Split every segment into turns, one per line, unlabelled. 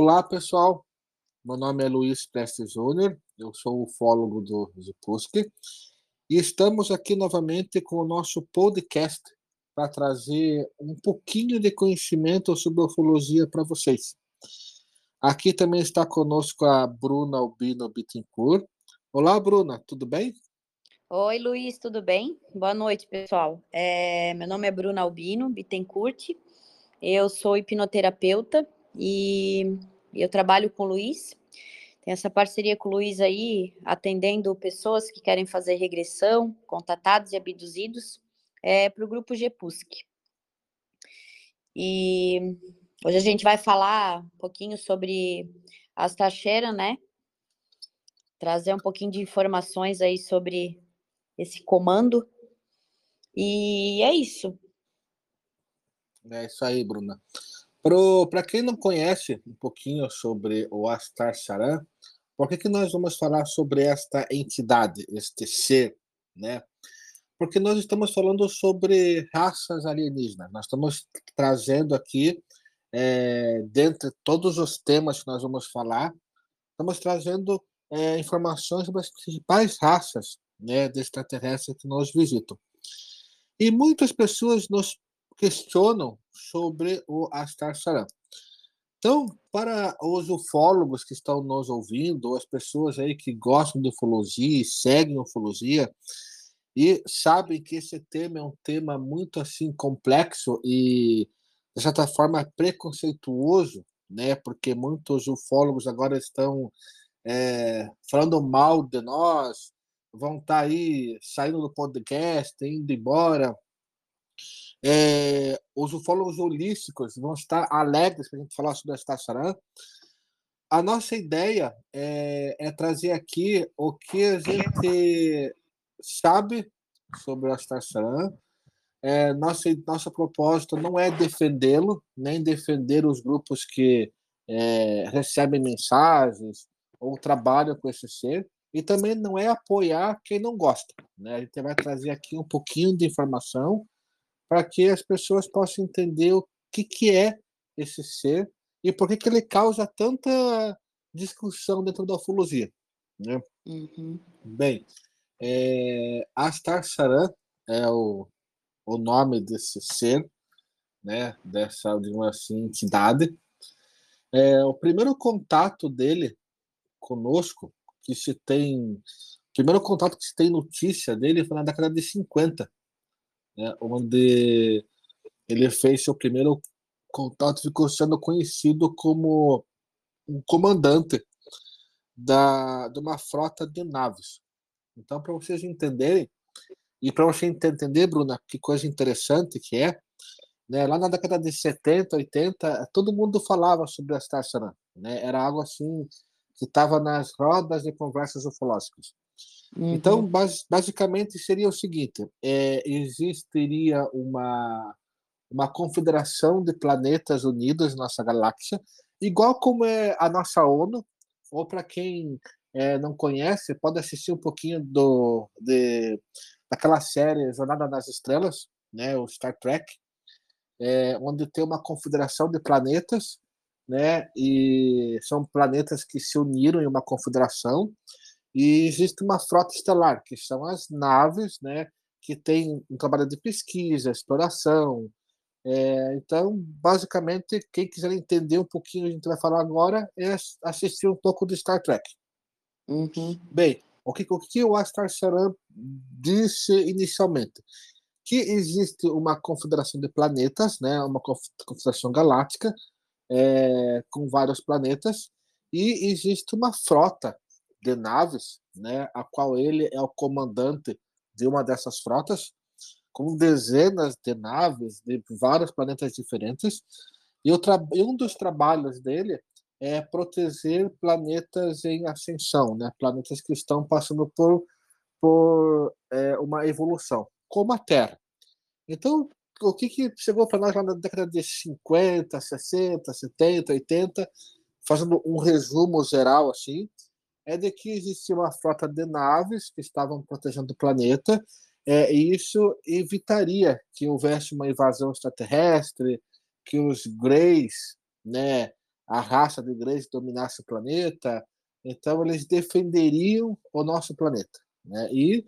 Olá, pessoal. Meu nome é Luiz Prestes Júnior, eu sou ufólogo do Zipuski e estamos aqui novamente com o nosso podcast para trazer um pouquinho de conhecimento sobre ufologia para vocês. Aqui também está conosco a Bruna Albino Bittencourt. Olá, Bruna, tudo bem?
Oi, Luiz, tudo bem? Boa noite, pessoal. É, meu nome é Bruna Albino Bittencourt, eu sou hipnoterapeuta e eu trabalho com o Luiz. Tem essa parceria com o Luiz aí, atendendo pessoas que querem fazer regressão, contatados e abduzidos, é, para o grupo GPUSC. E hoje a gente vai falar um pouquinho sobre as taxeiras, né? Trazer um pouquinho de informações aí sobre esse comando. E é isso.
É isso aí, Bruna. Para quem não conhece um pouquinho sobre o Astar Saran, por que, que nós vamos falar sobre esta entidade, este ser, né? Porque nós estamos falando sobre raças alienígenas. Nós estamos trazendo aqui, é, dentre todos os temas que nós vamos falar, estamos trazendo é, informações sobre as principais raças né, de extraterrestres que nos visitam. E muitas pessoas nos questionam sobre o Astar Saran. Então, para os ufólogos que estão nos ouvindo, as pessoas aí que gostam de ufologia e seguem ufologia, e sabem que esse tema é um tema muito assim complexo e de certa forma preconceituoso, né? Porque muitos ufólogos agora estão é, falando mal de nós, vão estar tá aí saindo do podcast, indo embora, é, os ufólogos holísticos vão estar alegres para a gente falar sobre a Stacharan. A nossa ideia é, é, trazer aqui o que a gente sabe sobre a Stacharan. É, nossa, nosso propósito não é defendê-lo, nem defender os grupos que é, recebem mensagens ou trabalham com esse ser, e também não é apoiar quem não gosta. Né? A gente vai trazer aqui um pouquinho de informação para que as pessoas possam entender o que, que é esse ser e por que, que ele causa tanta discussão dentro da ufologia. Né? Uhum. Bem, é, Astar Saran é o, o nome desse ser, né, dessa de uma assim, entidade. É, o primeiro contato dele conosco, que se tem. O primeiro contato que se tem notícia dele foi na década de 50, né, onde ele fez seu primeiro contato, ficou sendo conhecido como um comandante da, de uma frota de naves. Então, para vocês entenderem, e para você entender, Bruna, que coisa interessante que é, né, lá na década de 70, 80, todo mundo falava sobre a Star né? Era algo assim que estava nas rodas de conversas ufológicas. Uhum. Então, bas basicamente, seria o seguinte: é, existiria uma, uma confederação de planetas unidos na nossa galáxia, igual como é a nossa ONU, ou para quem é, não conhece, pode assistir um pouquinho do, de, daquela série Jornada nas Estrelas, né, o Star Trek, é, onde tem uma confederação de planetas, né, e são planetas que se uniram em uma confederação, e existe uma frota estelar, que são as naves, né, que tem um trabalho de pesquisa, exploração. É, então, basicamente, quem quiser entender um pouquinho, a gente vai falar agora, é assistir um pouco de Star Trek. Uhum. Bem, o que, o que o Astar Saran disse inicialmente? Que existe uma confederação de planetas, né, uma confederação galáctica, é, com vários planetas, e existe uma frota de naves, né, a qual ele é o comandante de uma dessas frotas, com dezenas de naves de vários planetas diferentes. E, um dos trabalhos dele é proteger planetas em ascensão, né, planetas que estão passando por, por é, uma evolução, como a Terra. Então, o que, que chegou para nós lá na década de 50, 60, 70, 80, fazendo um resumo geral assim, é de que existia uma frota de naves que estavam protegendo o planeta, é, e isso evitaria que houvesse uma invasão extraterrestre, que os Greys, né, a raça de igreja dominasse o planeta, então eles defenderiam o nosso planeta, né? E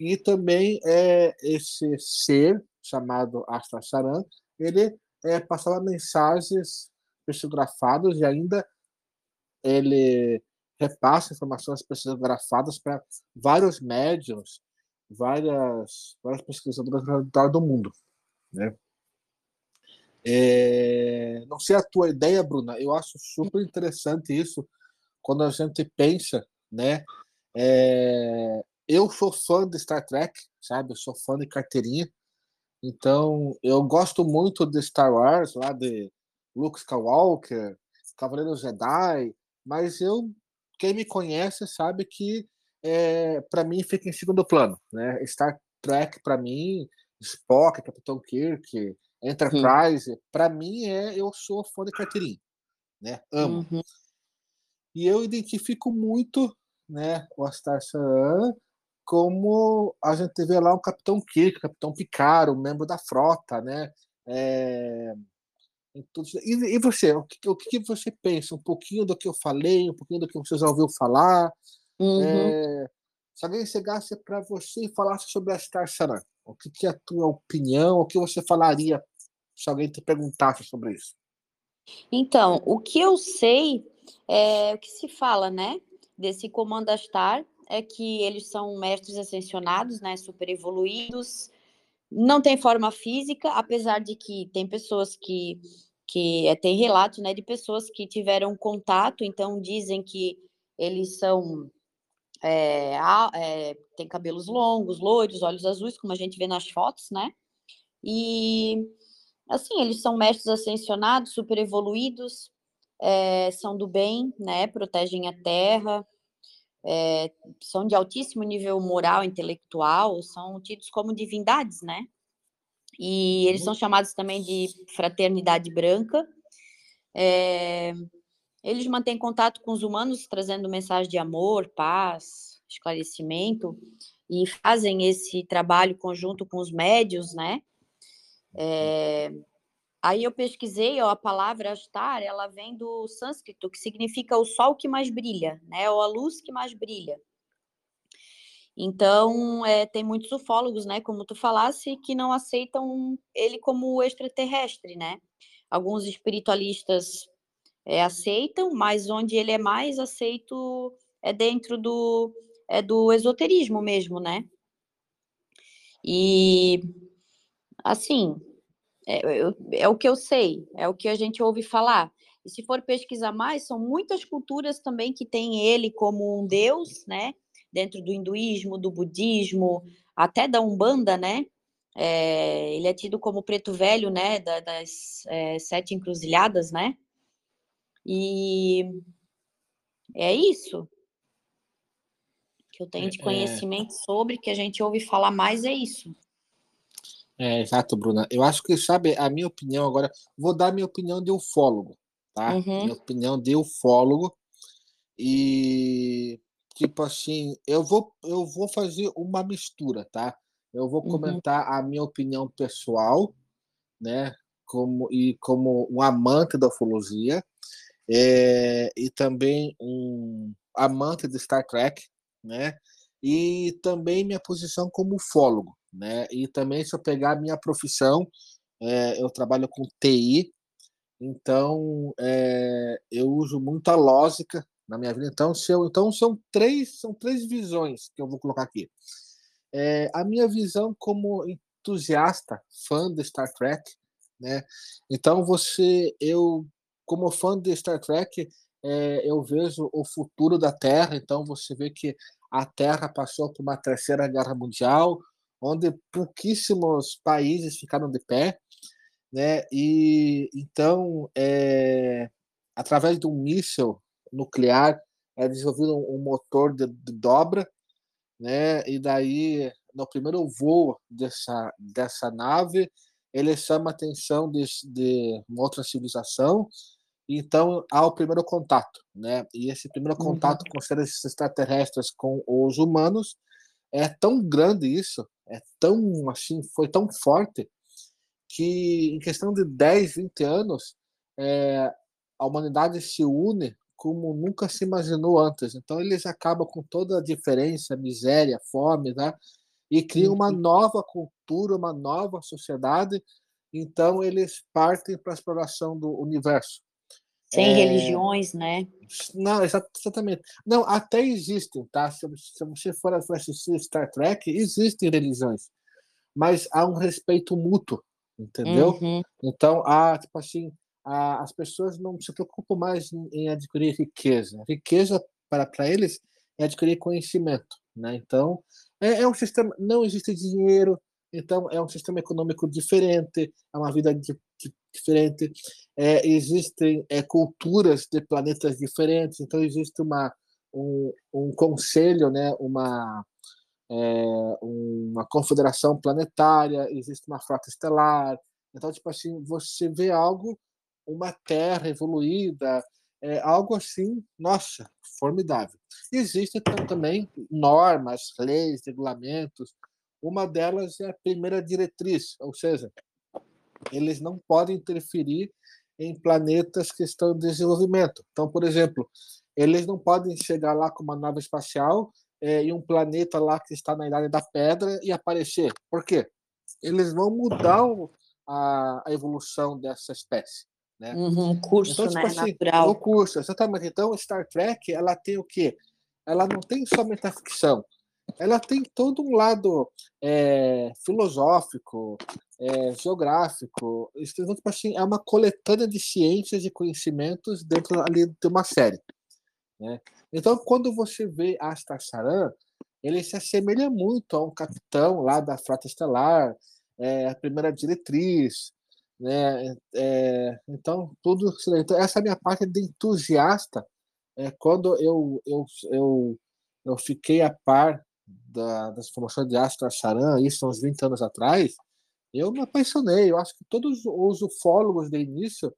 e também é esse ser chamado Astra Saran, ele é, passava mensagens psicografadas e ainda ele repassa informações psicografadas para vários médiums, várias, várias pesquisadoras do mundo. Né? É, não sei a tua ideia, Bruna, eu acho super interessante isso quando a gente pensa, né? É, eu sou fã de Star Trek, sabe? Eu sou fã de carteirinha. Então, eu gosto muito de Star Wars, lá de Luke Skywalker, Cavaleiro Jedi, mas eu, quem me conhece sabe que é, para mim fica em segundo plano, né? Star Trek para mim, Spock, Capitão Kirk, Enterprise, uhum. para mim é eu sou fã de carteirinha, né? Amo. Uhum. E eu identifico muito, né, o Star Sun como a gente vê lá o Capitão Kirk, o Capitão Picard, o membro da frota, né? É... E, e, você, o que, o que você pensa? Um pouquinho do que eu falei, um pouquinho do que você já ouviu falar? Uhum. É... Se alguém chegasse para você e falasse sobre a Star Saran, o que, que é a tua opinião? O que você falaria se alguém te perguntasse sobre isso?
Então, o que eu sei é o que se fala, né? Desse comando Star é que eles são mestres ascensionados, né, super evoluídos, não tem forma física, apesar de que tem pessoas que que é, tem relatos, né, de pessoas que tiveram contato, então dizem que eles são é, é, tem cabelos longos, loiros, olhos azuis, como a gente vê nas fotos, né? E assim, eles são mestres ascensionados, super evoluídos, é, são do bem, né? Protegem a terra, é, são de altíssimo nível moral, intelectual, são tidos como divindades, né? E eles uhum. são chamados também de fraternidade branca. É, eles mantêm contato com os humanos, trazendo mensagem de amor, paz, esclarecimento, e fazem esse trabalho conjunto com os médios, né? É, Aí eu pesquisei, ó, a palavra Astar, ela vem do sânscrito, que significa o sol que mais brilha, né? Ou a luz que mais brilha. Então, é, tem muitos ufólogos, né, como tu falasse, que não aceitam ele como extraterrestre, né? Alguns espiritualistas é, aceitam, mas onde ele é mais aceito é dentro do, é do esoterismo mesmo, né? E, assim, é, eu, é o que eu sei, é o que a gente ouve falar. E se for pesquisar mais, são muitas culturas também que têm ele como um deus, né? Dentro do hinduísmo, do budismo, até da Umbanda, né? É, ele é tido como preto velho, né? Da, das é, sete encruzilhadas, né? E é isso que eu tenho de é, é. conhecimento sobre, que a gente ouve falar mais, é isso.
É, exato, Bruna. Eu acho que, sabe, a minha opinião agora, vou dar minha opinião de ufólogo, tá? Uhum. Minha opinião de ufólogo. E, tipo assim, eu vou, eu vou fazer uma mistura, tá? Eu vou uhum. comentar uhum. a minha opinião pessoal, né? Como, e como um amante da ufologia, é, e também um amante de Star Trek, né? E também minha posição como ufólogo, né? E também, se eu pegar a minha profissão, é, eu trabalho com TI, então é, eu uso muita lógica na minha vida. Então, se eu, então são três são três visões que eu vou colocar aqui. É, a minha visão como entusiasta, fã de Star Trek, né? Então você, eu como fã de Star Trek, é, eu vejo o futuro da Terra. Então você vê que a Terra passou por uma terceira guerra mundial, onde pouquíssimos países ficaram de pé, né? E então, é, através de um míssil nuclear, é desenvolvido um, motor de, de, dobra, né? E daí, no primeiro voo dessa dessa nave, ele chama a atenção de, de uma outra civilização. Então, há o primeiro contato, né? E esse primeiro uhum. contato uhum. com seres extraterrestres com os humanos é tão grande isso, é tão assim, foi tão forte que em questão de 10, 20 anos, é, a humanidade se une como nunca se imaginou antes. Então eles acabam com toda a diferença, miséria, fome, né? E criam uma uhum. nova cultura, uma nova sociedade. Então eles partem para a exploração do universo.
Sem é... religiões, né?
Não, exatamente. Não, até existem, tá? Se, você for assistir Star Trek, existem religiões, mas há um respeito mútuo, entendeu? Uhum. Então, há, tipo assim, há, as pessoas não se preocupam mais em, em adquirir riqueza. Riqueza, para, para eles, é adquirir conhecimento, né? Então, é, é um sistema, não existe dinheiro, então é um sistema econômico diferente, é uma vida de, diferente, é, existem é, culturas de planetas diferentes, então existe uma, um, um conselho, né, uma, é, uma confederação planetária, existe uma frota estelar, então, tipo assim, você vê algo, uma Terra evoluída, é algo assim, nossa, formidável. Existem também normas, leis, regulamentos. Uma delas é a primeira diretriz, ou seja, eles não podem interferir em planetas que estão em desenvolvimento. Então, por exemplo, eles não podem chegar lá com uma nave espacial é, em um planeta lá que está na idade da pedra e aparecer. Por quê? Eles vão mudar a, a evolução dessa espécie. Né?
Uhum, curso, então, tipo né, assim, natural.
O curso, exatamente. Então, Star Trek, ela tem o quê? Ela não tem só metaficção, ela tem todo um lado é, filosófico, é, geográfico. Assim, é uma coletânea de ciências e conhecimentos dentro ali de uma série. Né? Então, quando você vê Astar Saran, ele se assemelha muito a um capitão lá da Frota Estelar, é, a primeira diretriz, né? É, então, tudo então, essa é minha parte de entusiasta. É, quando eu, eu, eu, eu fiquei a par da, das formações de Astra Charan, isso uns 20 anos atrás, eu me apaixonei. Eu acho que todos os ufólogos de início,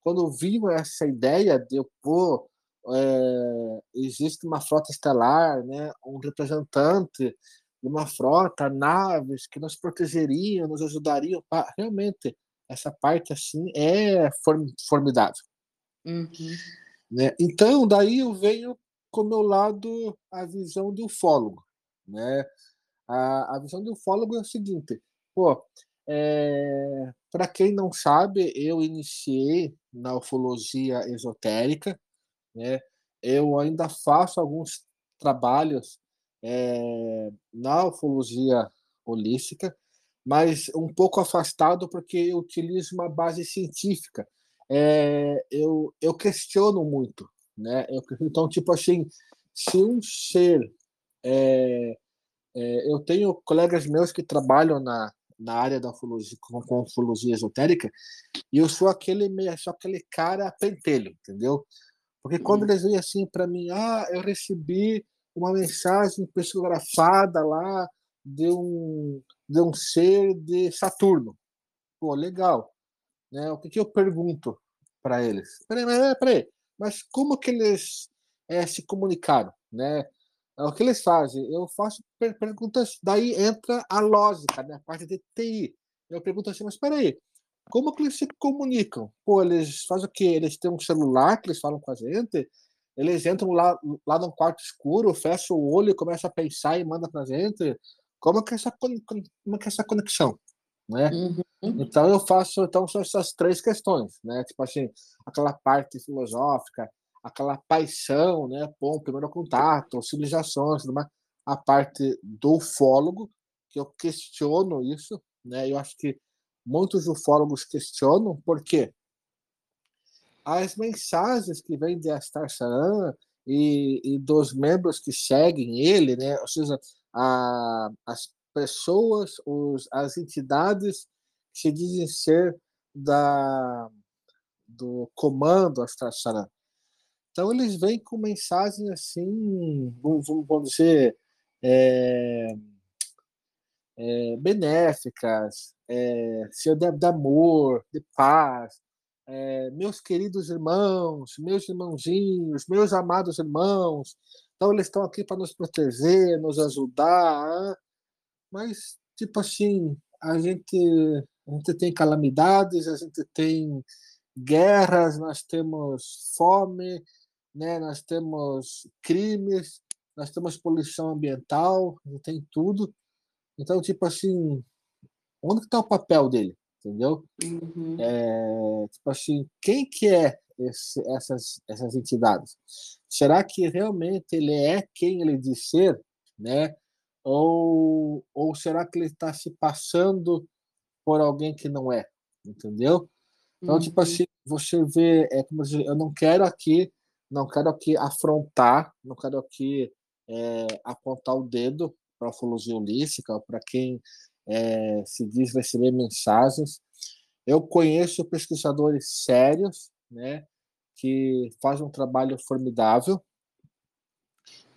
quando viam essa ideia de, pô, é, existe uma frota estelar, né, um representante de uma frota, naves que nos protegeriam, nos ajudariam. Realmente, essa parte assim é formidável.
Uhum.
Né? Então, daí eu venho com o meu lado a visão de ufólogo. Né? A, a visão de ufólogo é o seguinte: pô, é, para quem não sabe, eu iniciei na ufologia esotérica. Né? Eu ainda faço alguns trabalhos é, na ufologia holística, mas um pouco afastado porque eu utilizo uma base científica. É, eu, eu questiono muito, né? Eu, então, tipo assim, se um ser, é, é, eu tenho colegas meus que trabalham na, na área da ufologia, com, com ufologia esotérica, e eu sou aquele sou aquele cara pentelho, entendeu? Porque quando uhum. eles vêm assim para mim, ah, eu recebi uma mensagem psicografada lá de um de um ser de Saturno. Pô, legal. Né? O que, que eu pergunto para eles? Peraí, peraí, peraí, mas como que eles é, se comunicaram? Né? É o que eles fazem? Eu faço per perguntas, daí entra a lógica, né? a parte de TI. Eu pergunto assim, mas peraí, como que eles se comunicam? Pô, eles fazem o quê? Eles têm um celular que eles falam com a gente? Eles entram lá, lá num quarto escuro, fecham o olho começam a pensar e mandam pra gente? como que é essa, como que é essa conexão, né? Uhum. Então eu faço, então são essas três questões, né? Tipo assim, aquela parte filosófica, aquela paixão, né? Bom, primeiro contato, civilizações, a parte do ufólogo, que eu questiono isso, né? Eu acho que muitos ufólogos questionam, por quê? As mensagens que vêm de Astar Saran e, e dos membros que seguem ele, né? Ou seja, a, as pessoas, os, as entidades que se dizem ser da, do comando Astracharan. Então, eles vêm com mensagens assim, vamos, dizer, é, é, benéficas, é, de, de amor, de paz, é, meus queridos irmãos, meus irmãozinhos, meus amados irmãos, então eles estão aqui para nos proteger, nos ajudar, mas tipo assim, a gente, a gente tem calamidades, a gente tem guerras, nós temos fome, né? nós temos crimes, nós temos poluição ambiental, tem tudo. Então, tipo assim, onde está o papel dele? Entendeu? Uhum. É, tipo assim, quem que é esse, essas, essas entidades? Será que realmente ele é quem ele diz ser, né? Ou, ou será que ele está se passando por alguém que não é? Entendeu? Então, tipo uhum. tipo assim, você vê, é como eu não quero aqui, não quero aqui afrontar, não quero aqui é, apontar o dedo para a ufologia holística, para quem é, se diz receber mensagens. Eu conheço pesquisadores sérios, né, que fazem um trabalho formidável.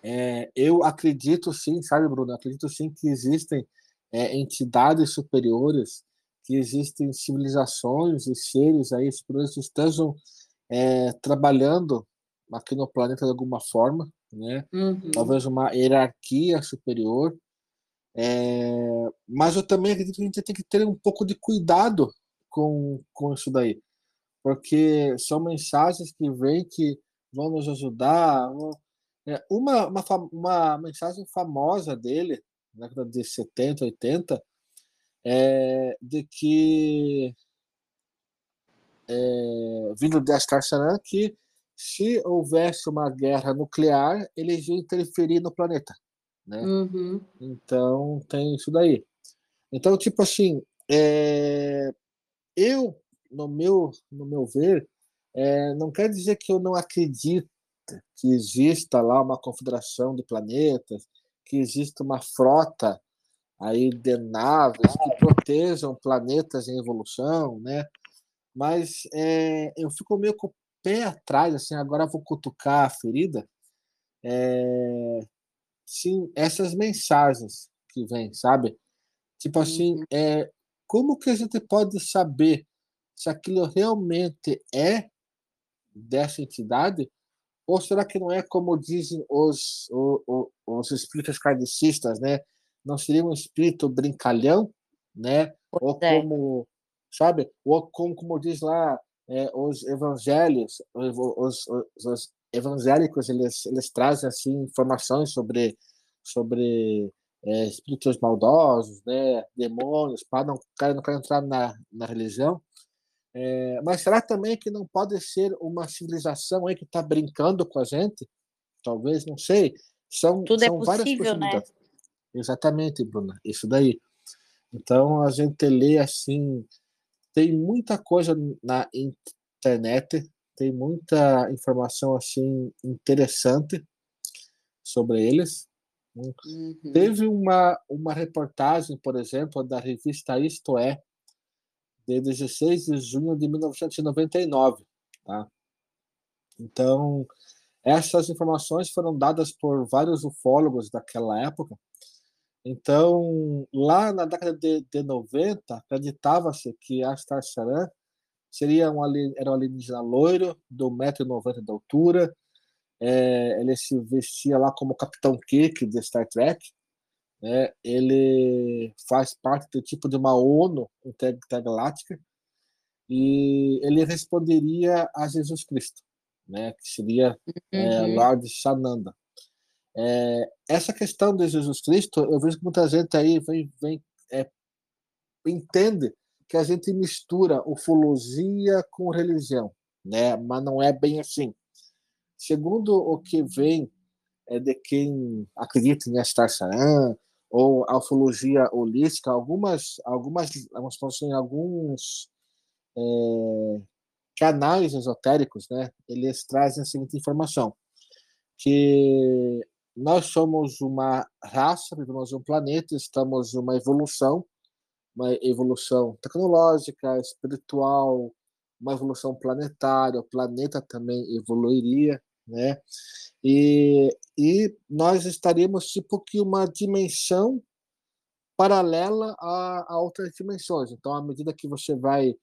É, eu acredito sim, sabe, Bruno? Acredito sim que existem é, entidades superiores, que existem civilizações e seres aí que estejam é, trabalhando aqui no planeta de alguma forma, né? Uhum. Talvez uma hierarquia superior. É, mas eu também acredito que a gente tem que ter um pouco de cuidado com, com isso daí, porque são mensagens que vêm que vão nos ajudar. É, uma, uma, uma mensagem famosa dele, na década de 70, 80, é de que, é, vindo de Astar Saran, que se houvesse uma guerra nuclear, eles iam interferir no planeta, né? Uhum. Então tem isso daí. Então tipo assim, é... eu no meu no meu ver, é... não quer dizer que eu não acredito que exista lá uma confederação de planetas, que exista uma frota aí de naves que protejam planetas em evolução, né? Mas é, eu fico meio pé atrás, assim, agora vou cutucar a ferida. É, sim, essas mensagens que vêm, sabe? Tipo assim, uhum. é, como que a gente pode saber se aquilo realmente é dessa entidade? Ou será que não é como dizem os, os, os espíritos kardecistas, né? Não seria um espírito brincalhão, né? Ou é. como, sabe? Ou como, como diz lá, é, os evangelhos, os, os, os, evangélicos, eles, eles trazem assim informações sobre sobre é, espíritos maldosos, né, demônios, para não, cara não quer entrar na, na religião. É, mas será também que não pode ser uma civilização aí que está brincando com a gente? Talvez, não sei. São,
Tudo é
são
é possível, né?
Exatamente, Bruna. Isso daí. Então a gente lê assim tem muita coisa na internet, tem muita informação assim interessante sobre eles. Uhum. Teve uma, uma reportagem, por exemplo, da revista Isto É, de 16 de junho de 1999. Tá? Então, essas informações foram dadas por vários ufólogos daquela época, então, lá na década de, de 90, acreditava-se que Astar Saran seria um, era um alienígena loiro, de 1,90m de altura. É, ele se vestia lá como Capitão Kirk de Star Trek. Né? Ele faz parte do tipo de uma ONU intergaláctica e ele responderia a Jesus Cristo, né? que seria uhum. é, Lord Sananda. É, essa questão de Jesus Cristo, eu vejo que muita gente aí vem, vem é, entende que a gente mistura ufologia com religião, né? Mas não é bem assim. Segundo o que vem é de quem acredita em Astar Saran ou a ufologia holística, algumas algumas algumas alguns é, canais esotéricos, né? Eles trazem a seguinte informação que nós somos uma raça, vivemos um planeta, estamos em uma evolução, uma evolução tecnológica, espiritual, uma evolução planetária, o planeta também evoluiria, né? E, e nós estaríamos tipo que uma dimensão paralela a, a outras dimensões. Então, à medida que você vai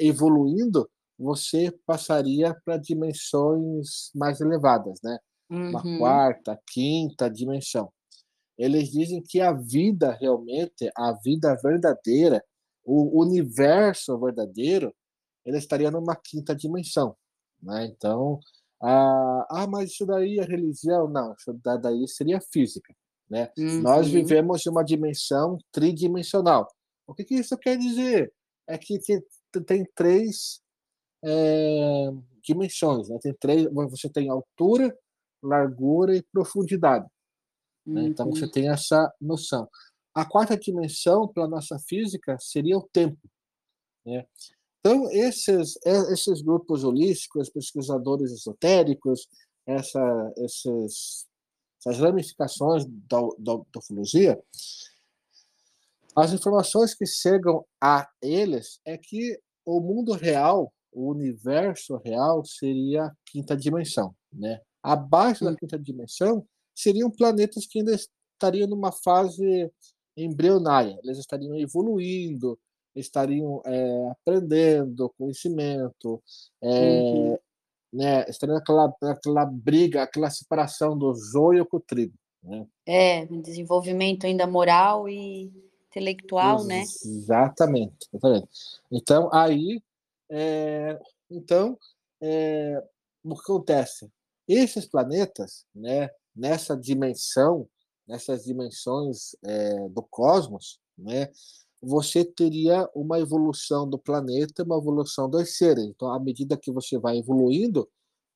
evoluindo, você passaria para dimensões mais elevadas, né? Uma uhum. quarta, quinta dimensão. Eles dizem que a vida realmente, a vida verdadeira, o universo verdadeiro, ele estaria numa quinta dimensão. Né? Então, ah, ah, mas isso daí é religião? Não, isso daí seria física. Né? Uhum. Nós vivemos em uma dimensão tridimensional. O que, que isso quer dizer? É que tem três é, dimensões. Né? Tem três, você tem altura, largura e profundidade. Né? Então você uhum. tem essa noção. A quarta dimensão, para nossa física, seria o tempo. Né? Então, esses, é, esses grupos holísticos, pesquisadores esotéricos, essa, esses, essas ramificações da, da, da ufologia, as informações que chegam a eles é que o mundo real, o universo real, seria a quinta dimensão. Né? Abaixo da hum. quinta dimensão seriam planetas que ainda estariam numa fase embrionária, eles estariam evoluindo, estariam é, aprendendo conhecimento, é, uhum. né, estariam naquela, naquela briga, aquela separação do joio com o trigo. Né?
É, um desenvolvimento ainda moral e intelectual, Ex né?
Exatamente, exatamente. Então, aí, é, então, é, o que acontece? Esses planetas, né, nessa dimensão, nessas dimensões é, do cosmos, né, você teria uma evolução do planeta, uma evolução dos seres. Então, à medida que você vai evoluindo,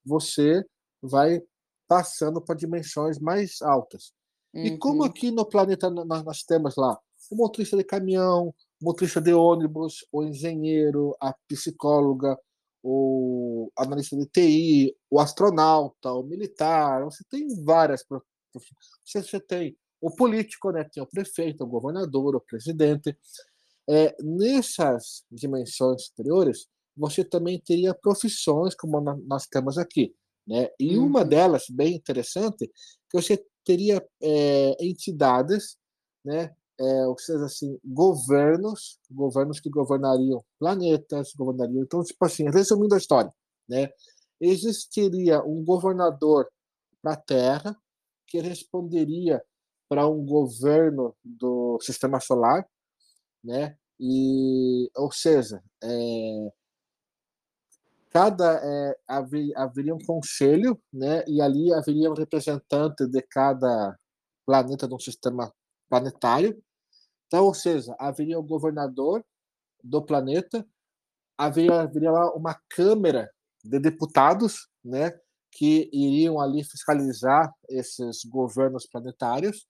você vai passando para dimensões mais altas. Uhum. E como aqui no planeta nós, nós temos lá o motorista de caminhão, o motorista de ônibus, o engenheiro, a psicóloga, o analista de TI, o astronauta, o militar, você tem várias você, você tem o político, né? Tem o prefeito, o governador, o presidente. É, nessas dimensões superiores, você também teria profissões como nós temos aqui, né? E uhum. uma delas, bem interessante, que você teria é, entidades, né? É, seja, assim, governos, governos que governariam planetas, governariam. Então, tipo assim, resumindo a história, né? Existiria um governador para a Terra que responderia para um governo do sistema solar, né? E, ou seja, é, cada é, haver, haveria um conselho, né? E ali haveria um representante de cada planeta do sistema planetário. Então, ou seja, haveria o governador do planeta, haveria, haveria lá uma câmara de deputados, né? Que iriam ali fiscalizar esses governos planetários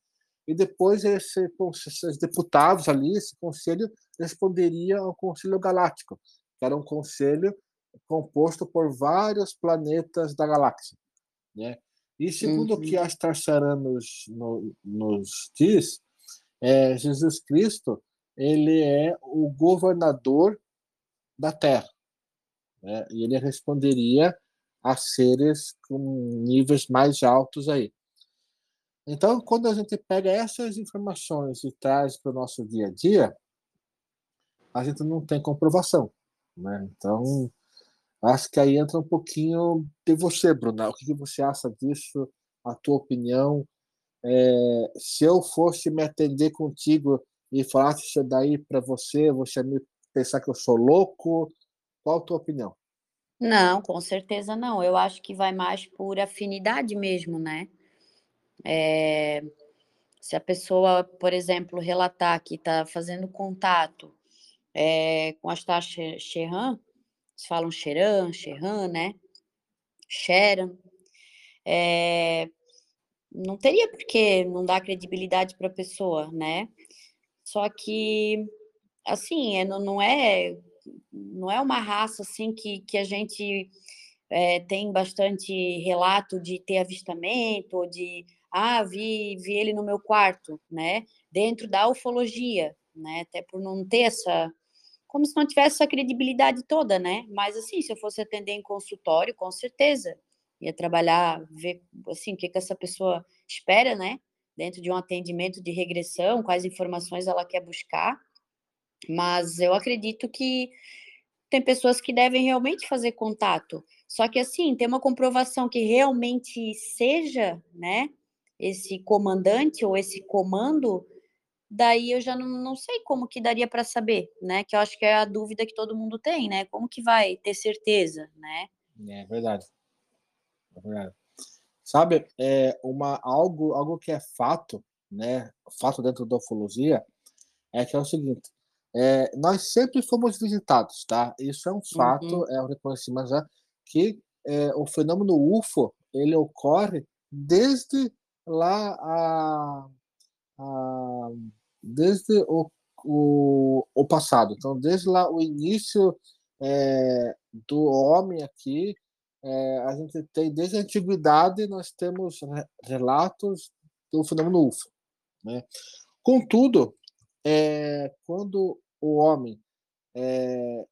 e depois esse, esses deputados ali, esse conselho, responderia ao Conselho Galáctico, que era um conselho composto por vários planetas da galáxia. Né? E segundo uhum. o que uhum. Astarsaran nos, no, nos diz, é, Jesus Cristo ele é o governador da Terra. Né? E ele responderia a seres com níveis mais altos aí. Então, quando a gente pega essas informações e traz para o nosso dia a dia, a gente não tem comprovação. Né? Então, acho que aí entra um pouquinho de você, Bruna. O que você acha disso? A tua opinião? É, se eu fosse me atender contigo e falasse isso daí para você, você me pensar que eu sou louco? Qual a tua opinião?
Não, com certeza não. Eu acho que vai mais por afinidade mesmo, né? É, se a pessoa, por exemplo, relatar que está fazendo contato é, com as taxas Xerran, se falam Xeran, Xerran, né? Xeran. É, não teria porque não dar credibilidade para a pessoa, né? Só que, assim, é, não, não é não é uma raça assim que, que a gente é, tem bastante relato de ter avistamento ou de ah, vi, vi ele no meu quarto, né? Dentro da ufologia, né? Até por não ter essa. Como se não tivesse essa credibilidade toda, né? Mas, assim, se eu fosse atender em consultório, com certeza. Ia trabalhar, ver, assim, o que, que essa pessoa espera, né? Dentro de um atendimento de regressão, quais informações ela quer buscar. Mas eu acredito que tem pessoas que devem realmente fazer contato. Só que, assim, tem uma comprovação que realmente seja, né? esse comandante ou esse comando daí eu já não, não sei como que daria para saber, né? Que eu acho que é a dúvida que todo mundo tem, né? Como que vai ter certeza, né?
É verdade. É. Sabe, é uma, algo, algo que é fato, né? Fato dentro da ufologia é que é o seguinte: é, nós sempre fomos visitados, tá? Isso é um fato, uhum. é um reconhecimento já que é, o fenômeno UFO ele ocorre desde lá a, a desde o, o, o, passado. Então, desde lá o início é, do homem aqui, é, a gente tem desde a antiguidade nós temos relatos do fenômeno UFO. Né? Contudo, é, quando o homem é,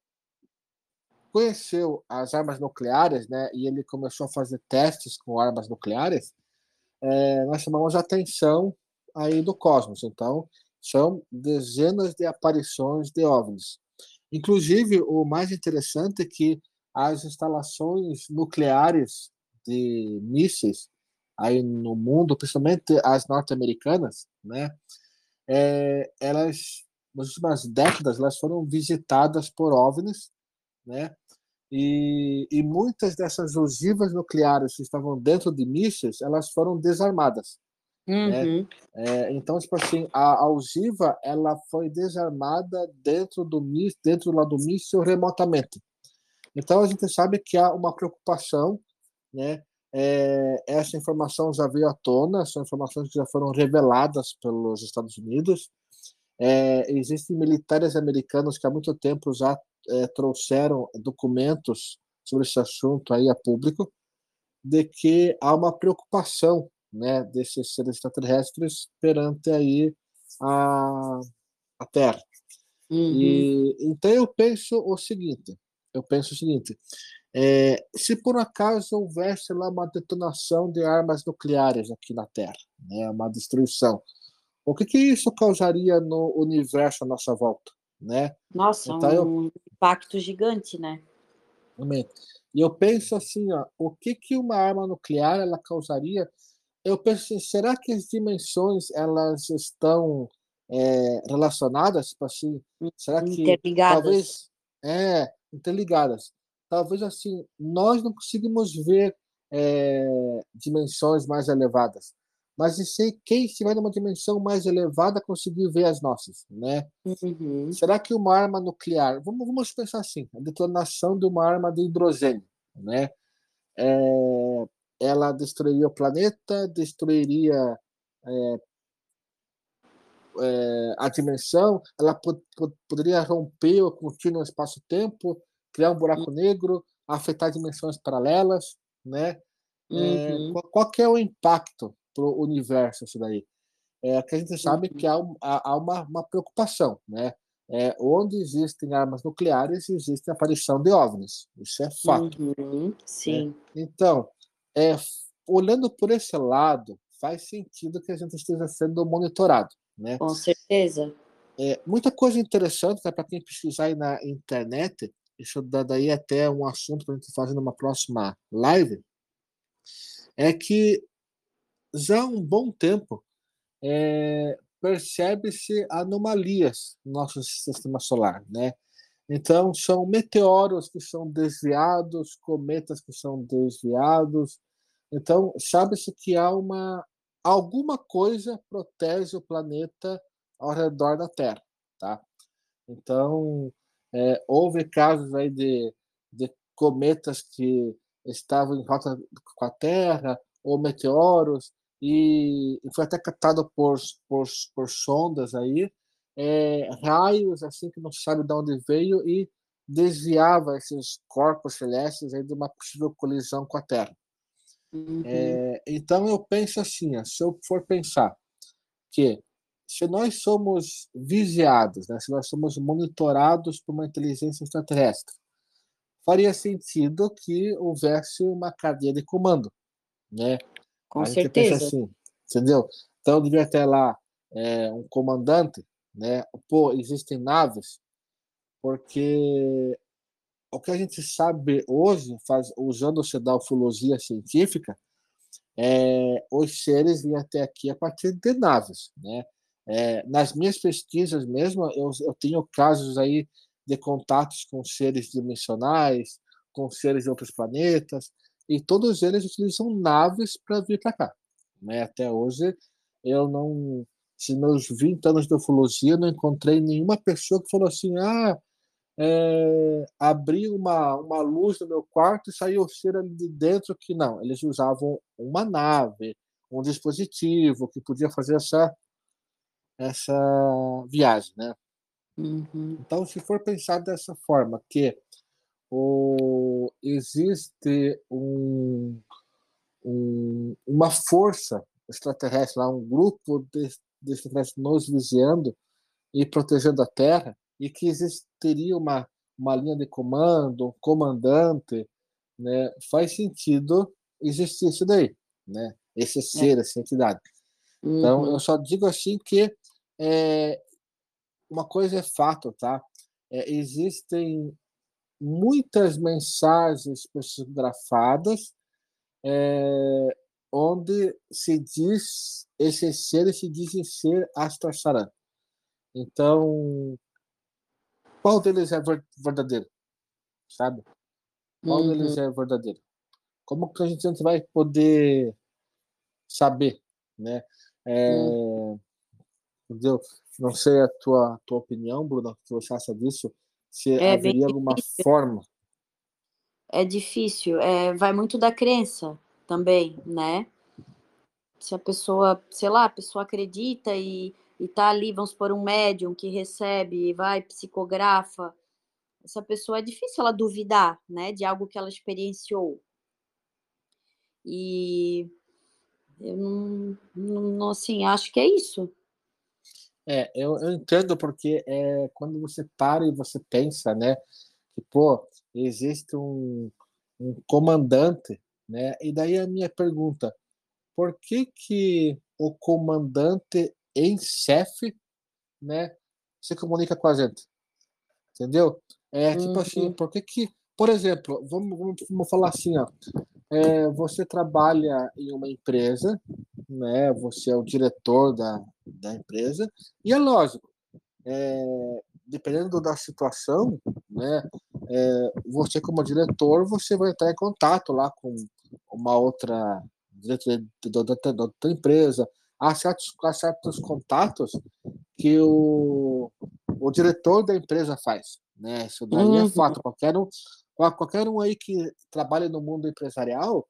conheceu as armas nucleares, né, e ele começou a fazer testes com armas nucleares, é, nós chamamos a atenção aí do cosmos. Então, são dezenas de aparições de OVNIs. Inclusive, o mais interessante é que as instalações nucleares de mísseis aí no mundo, principalmente as norte-americanas, né, é, elas nas últimas décadas elas foram visitadas por OVNIs, né, e, e muitas dessas ogivas nucleares que estavam dentro de mísseis, elas foram desarmadas. Né? Uhum. Né? É, então, tipo assim, a, a ogiva ela foi desarmada dentro do dentro lá do míssil remotamente. Então a gente sabe que há uma preocupação, né? É, essa informação já veio à tona, são informações que já foram reveladas pelos Estados Unidos. É, existem militares americanos que há muito tempo já é, trouxeram documentos sobre esse assunto aí a público, de que há uma preocupação né, desses seres extraterrestres perante aí a, a Terra. Uhum. E, então eu penso o seguinte, eu penso o seguinte, é, se por acaso houvesse lá uma detonação de armas nucleares aqui na Terra, né, uma destruição, o que, que isso causaria no universo à nossa volta? Né?
Nossa, então, um eu... impacto gigante, né?
E eu penso assim, ó, o que, que uma arma nuclear ela causaria? Eu penso assim, será que as dimensões elas estão é, relacionadas? Tipo assim, será que talvez é interligadas? Talvez assim nós não conseguimos ver é, dimensões mais elevadas mas de ser quem estiver numa dimensão mais elevada conseguir ver as nossas, né? Uhum. Será que uma arma nuclear, vamos, vamos pensar assim, a detonação de uma arma de hidrogênio, né? É, ela destruiria o planeta, destruiria é, é, a dimensão, ela pod, pod, poderia romper o contínuo espaço-tempo, criar um buraco uhum. negro, afetar dimensões paralelas, né? É, uhum. qual, qual é o impacto para o universo isso daí. É que a gente sabe que há, há, há uma, uma, preocupação, né? É, onde existem armas nucleares, existe a aparição de OVNIs. Isso é fato.
Uhum, sim.
É, então, é, olhando por esse lado, faz sentido que a gente esteja sendo monitorado, né?
Com certeza.
É, muita coisa interessante né, para quem pesquisar aí na internet, isso daí até um assunto para a gente fazer numa próxima live, é que já há um bom tempo é, percebe-se anomalias no nosso sistema solar, né? Então, são meteoros que são desviados, cometas que são desviados. Então, sabe-se que há uma alguma coisa protege o planeta ao redor da Terra, tá? Então, é, houve casos aí de, de cometas que estavam em rota com a Terra, ou meteoros e, e foi até captado por, por, por sondas aí, é, raios assim que não se sabe de onde veio e desviava esses corpos celestes aí de uma possível colisão com a Terra. Uhum. É, então eu penso assim, se eu for pensar que se nós somos vigiados, né, se nós somos monitorados por uma inteligência extraterrestre, faria sentido que houvesse uma cadeia de comando, né?
Com a certeza.
assim, entendeu? Então devia ter lá é, um comandante, né? Pô, existem naves, porque o que a gente sabe hoje, faz, usando-se da ufologia científica, é, os seres vêm até aqui a partir de naves, né? É, nas minhas pesquisas mesmo, eu, eu tenho casos aí de contatos com seres dimensionais, com seres de outros planetas, e todos eles utilizam naves para vir para cá. Né? Até hoje, eu não. Se meus 20 anos de ufologia, não encontrei nenhuma pessoa que falou assim: ah, é, abri uma, uma luz no meu quarto e saiu o ser ali de dentro, que não. Eles usavam uma nave, um dispositivo que podia fazer essa, essa viagem, né?
Uhum.
Então, se for pensar dessa forma, que o, existe um, um, uma força extraterrestre lá, um grupo de, de extraterrestres nos vigiando e protegendo a Terra, e que existiria uma, uma linha de comando, um comandante, né? faz sentido existir isso daí, né? esse é. ser, é. essa entidade. Então, uhum. eu só digo assim que é, uma coisa é fato, tá? É, existem muitas mensagens psicografadas é, onde se diz esses seres se dizem ser Astar Então, qual deles é verdadeiro? Sabe? Qual uhum. deles é verdadeiro? Como que a gente vai poder saber, né? É, uhum. Entendeu? Não sei a tua, tua opinião, Bruno, o que você acha disso? Se é haveria alguma forma.
É difícil, é, vai muito da crença também, né? Se a pessoa, sei lá, a pessoa acredita e, e tá ali, vamos por um médium que recebe, vai, psicografa, essa pessoa é difícil ela duvidar, né, de algo que ela experienciou. E eu não, não assim, acho que é isso.
É, eu, eu entendo porque é quando você para e você pensa, né, que pô, existe um, um comandante, né? E daí a minha pergunta, por que que o comandante em chefe, né, se comunica com a gente? Entendeu? É tipo assim, uhum. assim, por que que, por exemplo, vamos, vamos, vamos falar assim, ó, é, você trabalha em uma empresa, né? Você é o diretor da, da empresa e é lógico, é, dependendo da situação, né? É, você como diretor, você vai entrar em contato lá com uma outra diretor da outra empresa. Há certos, há certos contatos que o, o diretor da empresa faz, né? Isso daí é uhum. é fato. Qualquer um, Qualquer um aí que trabalha no mundo empresarial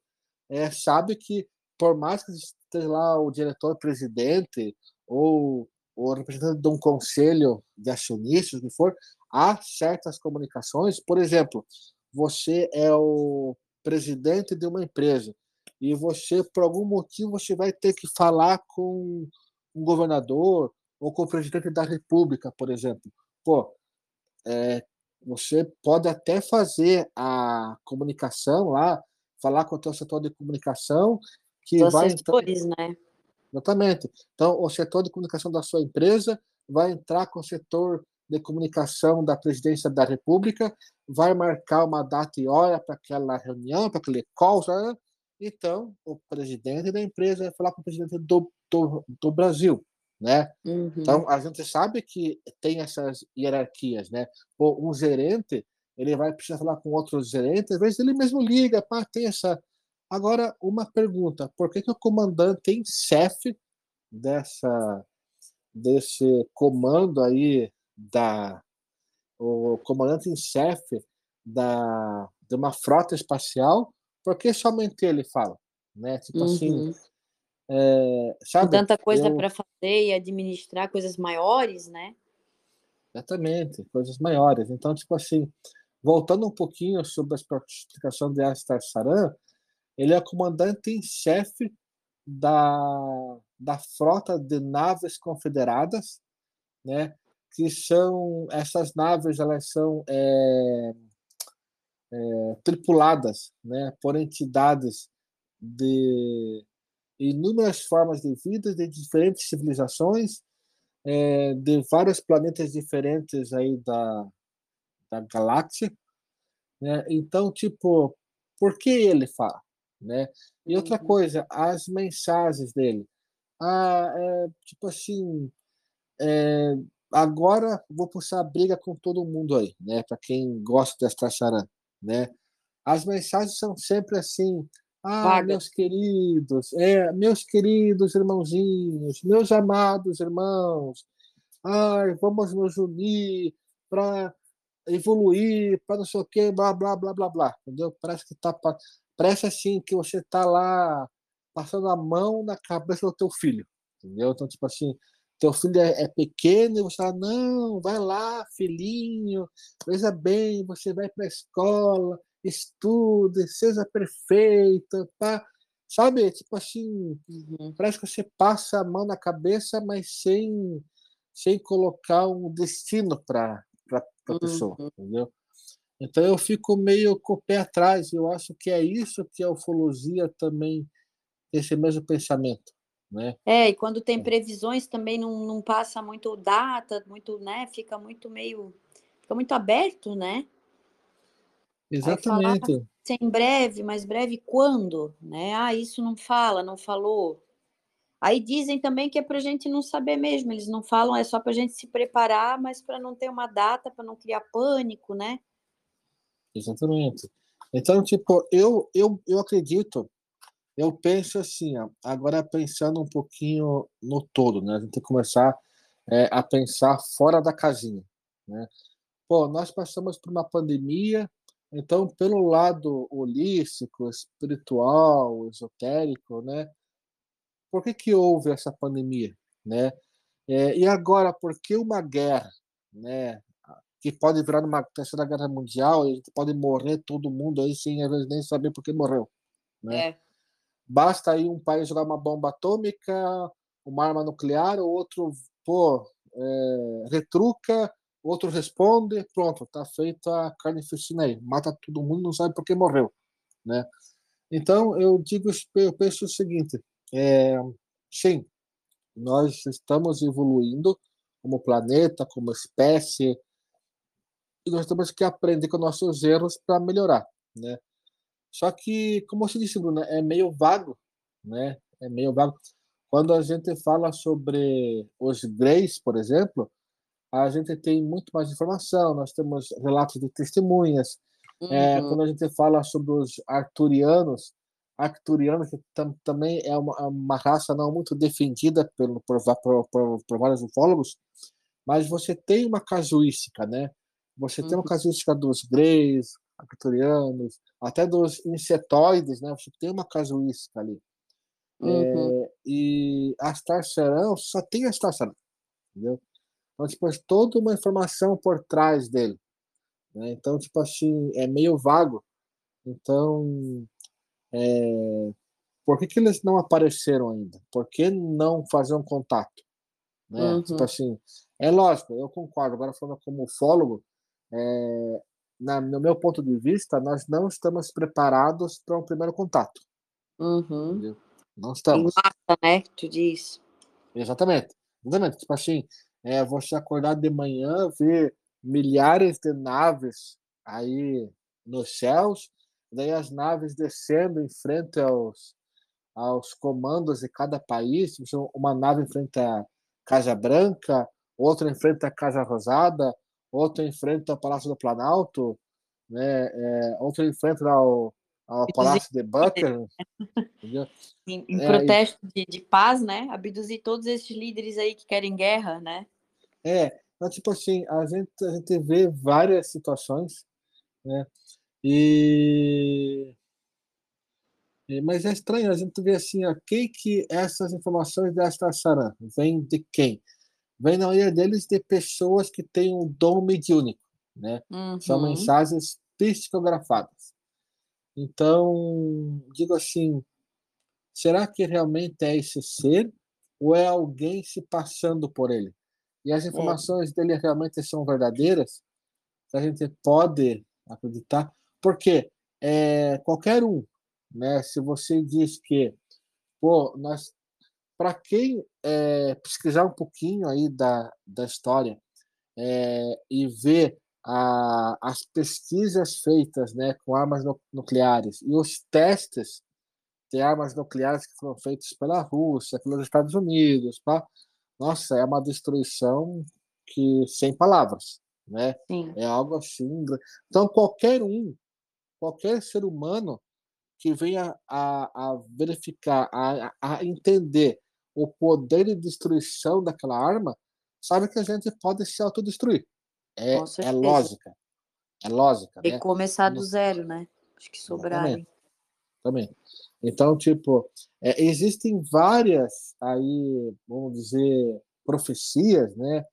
é, sabe que, por mais que esteja lá o diretor-presidente ou o representante de um conselho de acionistas, o que for, há certas comunicações. Por exemplo, você é o presidente de uma empresa e você, por algum motivo, você vai ter que falar com um governador ou com o presidente da república, por exemplo. Pô, é, você pode até fazer a comunicação lá, falar com o teu setor de comunicação, que
Dos
vai
setores, entrar... né?
Exatamente. Então, o setor de comunicação da sua empresa vai entrar com o setor de comunicação da presidência da República, vai marcar uma data e hora para aquela reunião, para aquele call. Sabe? Então, o presidente da empresa vai falar com o presidente do, do, do Brasil né?
Uhum.
Então a gente sabe que tem essas hierarquias, né? Um gerente ele vai precisar falar com outro gerente, às vezes ele mesmo liga, pá, tem essa. Agora uma pergunta: por que, que o comandante em chefe dessa desse comando aí da o comandante em chefe da de uma frota espacial, por que somente ele fala, né? Tipo assim, uhum. assim, é, sabe?
tanta coisa eu... para fazer e administrar coisas maiores, né?
Exatamente, coisas maiores. Então, tipo assim, voltando um pouquinho sobre a explicação de Astar Saran, ele é comandante em chefe da, da frota de naves confederadas, né? Que são essas naves, elas são é, é, tripuladas, né? Por entidades de inúmeras formas de vida de diferentes civilizações, é, de vários planetas diferentes aí da, da galáxia. Né? Então, tipo, por que ele fala? Né? E outra uhum. coisa, as mensagens dele. Ah, é, tipo assim, é, agora vou puxar a briga com todo mundo aí, né? Para quem gosta desta charã, né? As mensagens são sempre assim, ah, Vaga. meus queridos, é, meus queridos irmãozinhos, meus amados irmãos, ai, vamos nos unir para evoluir, para não sei o quê, blá, blá, blá, blá, blá, entendeu? Parece que tá, parece assim que você tá lá passando a mão na cabeça do teu filho, entendeu? Então, tipo assim, teu filho é, é pequeno e você fala, não, vai lá, filhinho, veja bem, você vai para a escola, estude, seja perfeita, pá. Sabe? Tipo assim, uhum. parece que você passa a mão na cabeça, mas sem, sem colocar um destino para a uhum. pessoa, entendeu? Então eu fico meio com o pé atrás. Eu acho que é isso que a ufologia também tem esse mesmo pensamento. Né?
É, e quando tem é. previsões também não, não passa muito data, muito, né? Fica muito meio. Fica muito aberto, né?
Exatamente. Falar,
em breve, mas breve quando? Né? Ah, isso não fala, não falou. Aí dizem também que é para a gente não saber mesmo, eles não falam, é só para a gente se preparar, mas para não ter uma data, para não criar pânico, né?
Exatamente. Então, tipo, eu, eu, eu acredito, eu penso assim, agora pensando um pouquinho no todo, né? A gente tem que começar é, a pensar fora da casinha, né? Pô, nós passamos por uma pandemia, então, pelo lado holístico, espiritual, esotérico, né? Por que, que houve essa pandemia, né? É, e agora, por que uma guerra, né? Que pode virar uma terceira guerra mundial e pode morrer todo mundo aí sem às vezes nem saber por que morreu, né? É. Basta aí um país jogar uma bomba atômica, uma arma nuclear, o outro, pô, é, retruca outro responde, pronto, está feita a carnificina aí, mata todo mundo, não sabe por que morreu, né? Então eu digo, eu penso o seguinte, é, sim, nós estamos evoluindo como planeta, como espécie, e nós temos que aprender com nossos erros para melhorar, né? Só que, como você disse, Bruna, é meio vago, né? É meio vago. Quando a gente fala sobre os Greys, por exemplo, a gente tem muito mais informação, nós temos relatos de testemunhas. É, uhum. É, quando a gente fala sobre os arturianos, arturianos que tam, também é uma, uma, raça não muito defendida pelo, por, por, por, por, vários ufólogos, mas você tem uma casuística, né? Você uhum. tem uma uhum. casuística dos greys, arturianos, até dos insetoides, né? Você tem uma casuística ali. Uhum. É, e Astar Serão só tem Astar Serão, entendeu? Então, tipo, toda uma informação por trás dele. Né? Então, tipo assim, é meio vago. Então, é... por que, que eles não apareceram ainda? Por que não fazer um contato? Né? Uhum. Tipo assim, é lógico, eu concordo. Agora, falando como ufólogo, é... Na, no meu ponto de vista, nós não estamos preparados para um primeiro contato.
Uhum.
Não estamos.
Em massa, né? Tu diz.
Exatamente. Exatamente. Tipo assim, é você acordar de manhã, ver milhares de naves aí nos céus, daí as naves descendo em frente aos, aos comandos de cada país, uma nave em frente à Casa Branca, outra em frente à Casa Rosada, outra em frente ao Palácio do Planalto, né, é, outra em frente ao, ao Palácio de Buckingham.
em, em é, protesto e... de, de paz, né? Abduzir todos esses líderes aí que querem guerra, né?
É, mas tipo assim, a gente, a gente vê várias situações, né? E... Mas é estranho a gente ver assim, quem que essas informações desta Saran vem de quem? Vem na maioria deles de pessoas que têm um dom mediúnico, né? Uhum. São mensagens psicografadas. Então, digo assim, será que realmente é esse ser ou é alguém se passando por ele? e as informações é. dele realmente são verdadeiras, a gente pode acreditar, porque é, qualquer um, né, se você diz que, pô, nós, para quem é, pesquisar um pouquinho aí da, da história é, e ver a, as pesquisas feitas né, com armas nucleares e os testes de armas nucleares que foram feitos pela Rússia, pelos Estados Unidos, tá? nossa, é uma destruição que sem palavras, né?
Sim.
É algo assim. Então qualquer um, qualquer ser humano que venha a, a verificar, a, a entender o poder de destruição daquela arma, sabe que a gente pode se autodestruir. É, é lógica. É lógica.
E
né?
começar do zero, né? Acho que sobrarem.
Também. Então, tipo, é, existem várias aí, vamos dizer, profecias, né?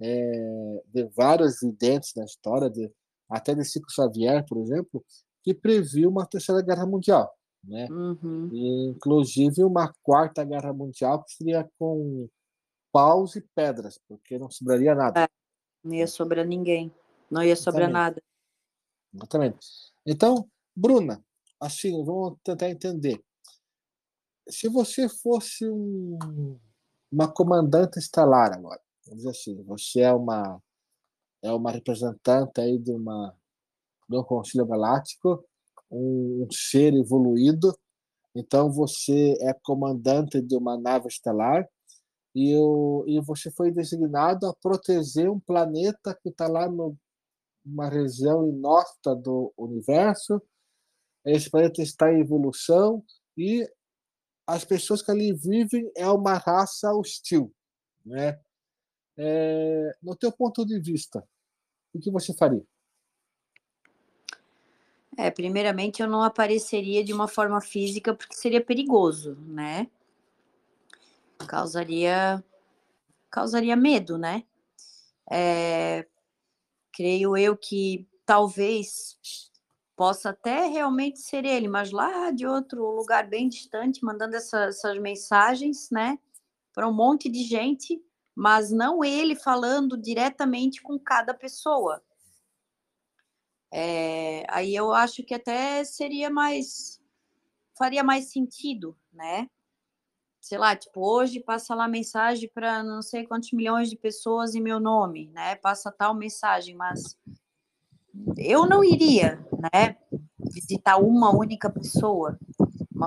É, de vários videntes na história, de, até de Chico Xavier, por exemplo, que previu uma terceira guerra mundial, né?
Uhum.
Inclusive uma quarta guerra mundial que seria com paus e pedras, porque não sobraria nada. É,
não ia sobrar ninguém, não ia sobrar nada.
Exatamente. Então, Bruna, assim, vamos tentar entender. Se você fosse um, uma comandante estelar agora, vamos dizer assim, você é uma é uma representante aí de uma do Conselho Galáctico, um, ser evoluído. Então você é comandante de uma nave estelar e, eu, e você foi designado a proteger um planeta que está lá numa região inóspita do universo. Esse planeta está em evolução e as pessoas que ali vivem é uma raça hostil, né? É, no teu ponto de vista, o que você faria?
É, primeiramente, eu não apareceria de uma forma física porque seria perigoso, né? Causaria, causaria medo, né? É, creio eu que talvez possa até realmente ser ele, mas lá de outro lugar bem distante, mandando essa, essas mensagens, né? Para um monte de gente, mas não ele falando diretamente com cada pessoa. É, aí eu acho que até seria mais. faria mais sentido, né? Sei lá, tipo, hoje passa lá mensagem para não sei quantos milhões de pessoas em meu nome, né? Passa tal mensagem, mas eu não iria, né? Visitar uma única pessoa,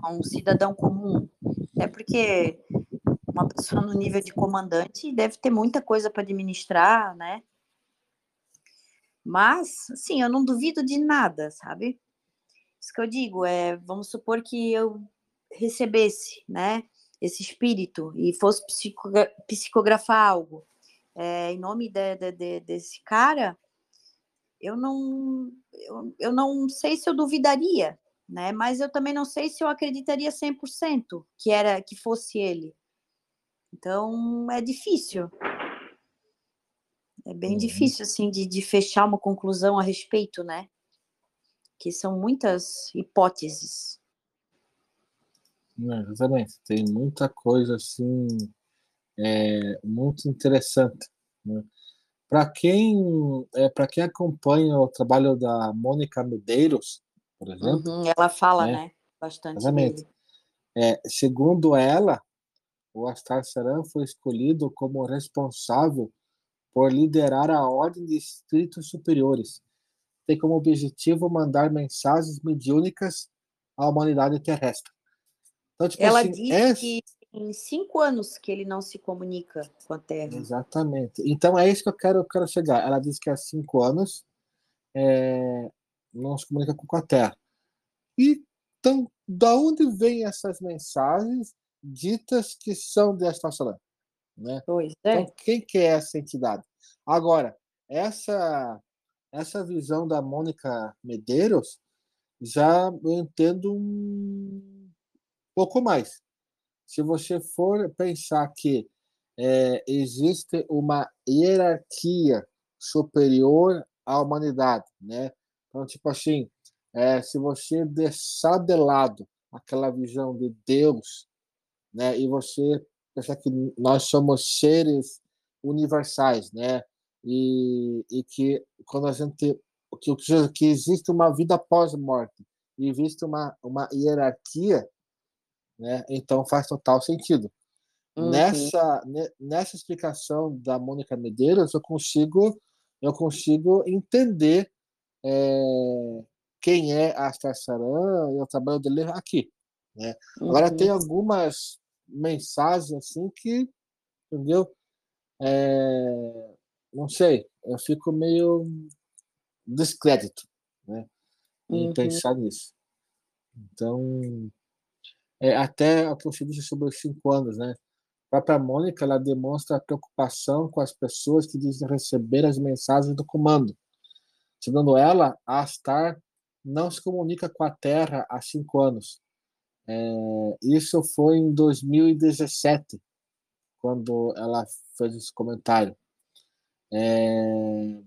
um cidadão comum, é porque uma pessoa no nível de comandante deve ter muita coisa para administrar, né? Mas, assim, eu não duvido de nada, sabe? Isso que eu digo é, vamos supor que eu recebesse, né, esse espírito e fosse psicografar algo é, em nome de, de, de, desse cara, eu não, eu, eu não sei se eu duvidaria, né? Mas eu também não sei se eu acreditaria 100% que era que fosse ele. Então é difícil. É bem uhum. difícil, assim, de, de fechar uma conclusão a respeito, né? Que são muitas hipóteses.
É, exatamente. Tem muita coisa, assim, é, muito interessante. Né? Para quem, é, quem acompanha o trabalho da Mônica Medeiros, por exemplo.
Uhum, ela fala, né? né bastante exatamente.
É, segundo ela, o Astar Saran foi escolhido como responsável por liderar a ordem de espíritos superiores. Tem como objetivo mandar mensagens mediúnicas à humanidade terrestre.
Então, tipo Ela assim, diz é... que em cinco anos que ele não se comunica com a Terra.
Exatamente. Então é isso que eu quero, eu quero chegar. Ela diz que há cinco anos é, não se comunica com a Terra. E então, da onde vêm essas mensagens ditas que são de Astação? Né?
Pois é.
Então, quem que é essa entidade? Agora, essa essa visão da Mônica Medeiros já eu entendo um pouco mais. Se você for pensar que é, existe uma hierarquia superior à humanidade, né? Então, tipo assim, é, se você deixar de lado aquela visão de Deus, né? E você pensar que nós somos seres universais, né? E, e que quando a gente que, que existe uma vida pós-morte e existe uma, uma hierarquia, né? Então faz total sentido. Uhum. Nessa nessa explicação da Mônica Medeiros, eu consigo eu consigo entender é, quem é a Saran e o trabalho dele aqui, né? Agora tem uhum. algumas mensagem assim que, entendeu? é, não sei, eu fico meio descrédito, né? Em uhum. pensar nisso. Então, é, até o que sobre os cinco anos, né? A própria Mônica, ela demonstra preocupação com as pessoas que dizem receber as mensagens do comando. Segundo ela, a Astar não se comunica com a Terra há cinco anos. É, isso foi em 2017, quando ela fez esse comentário. É,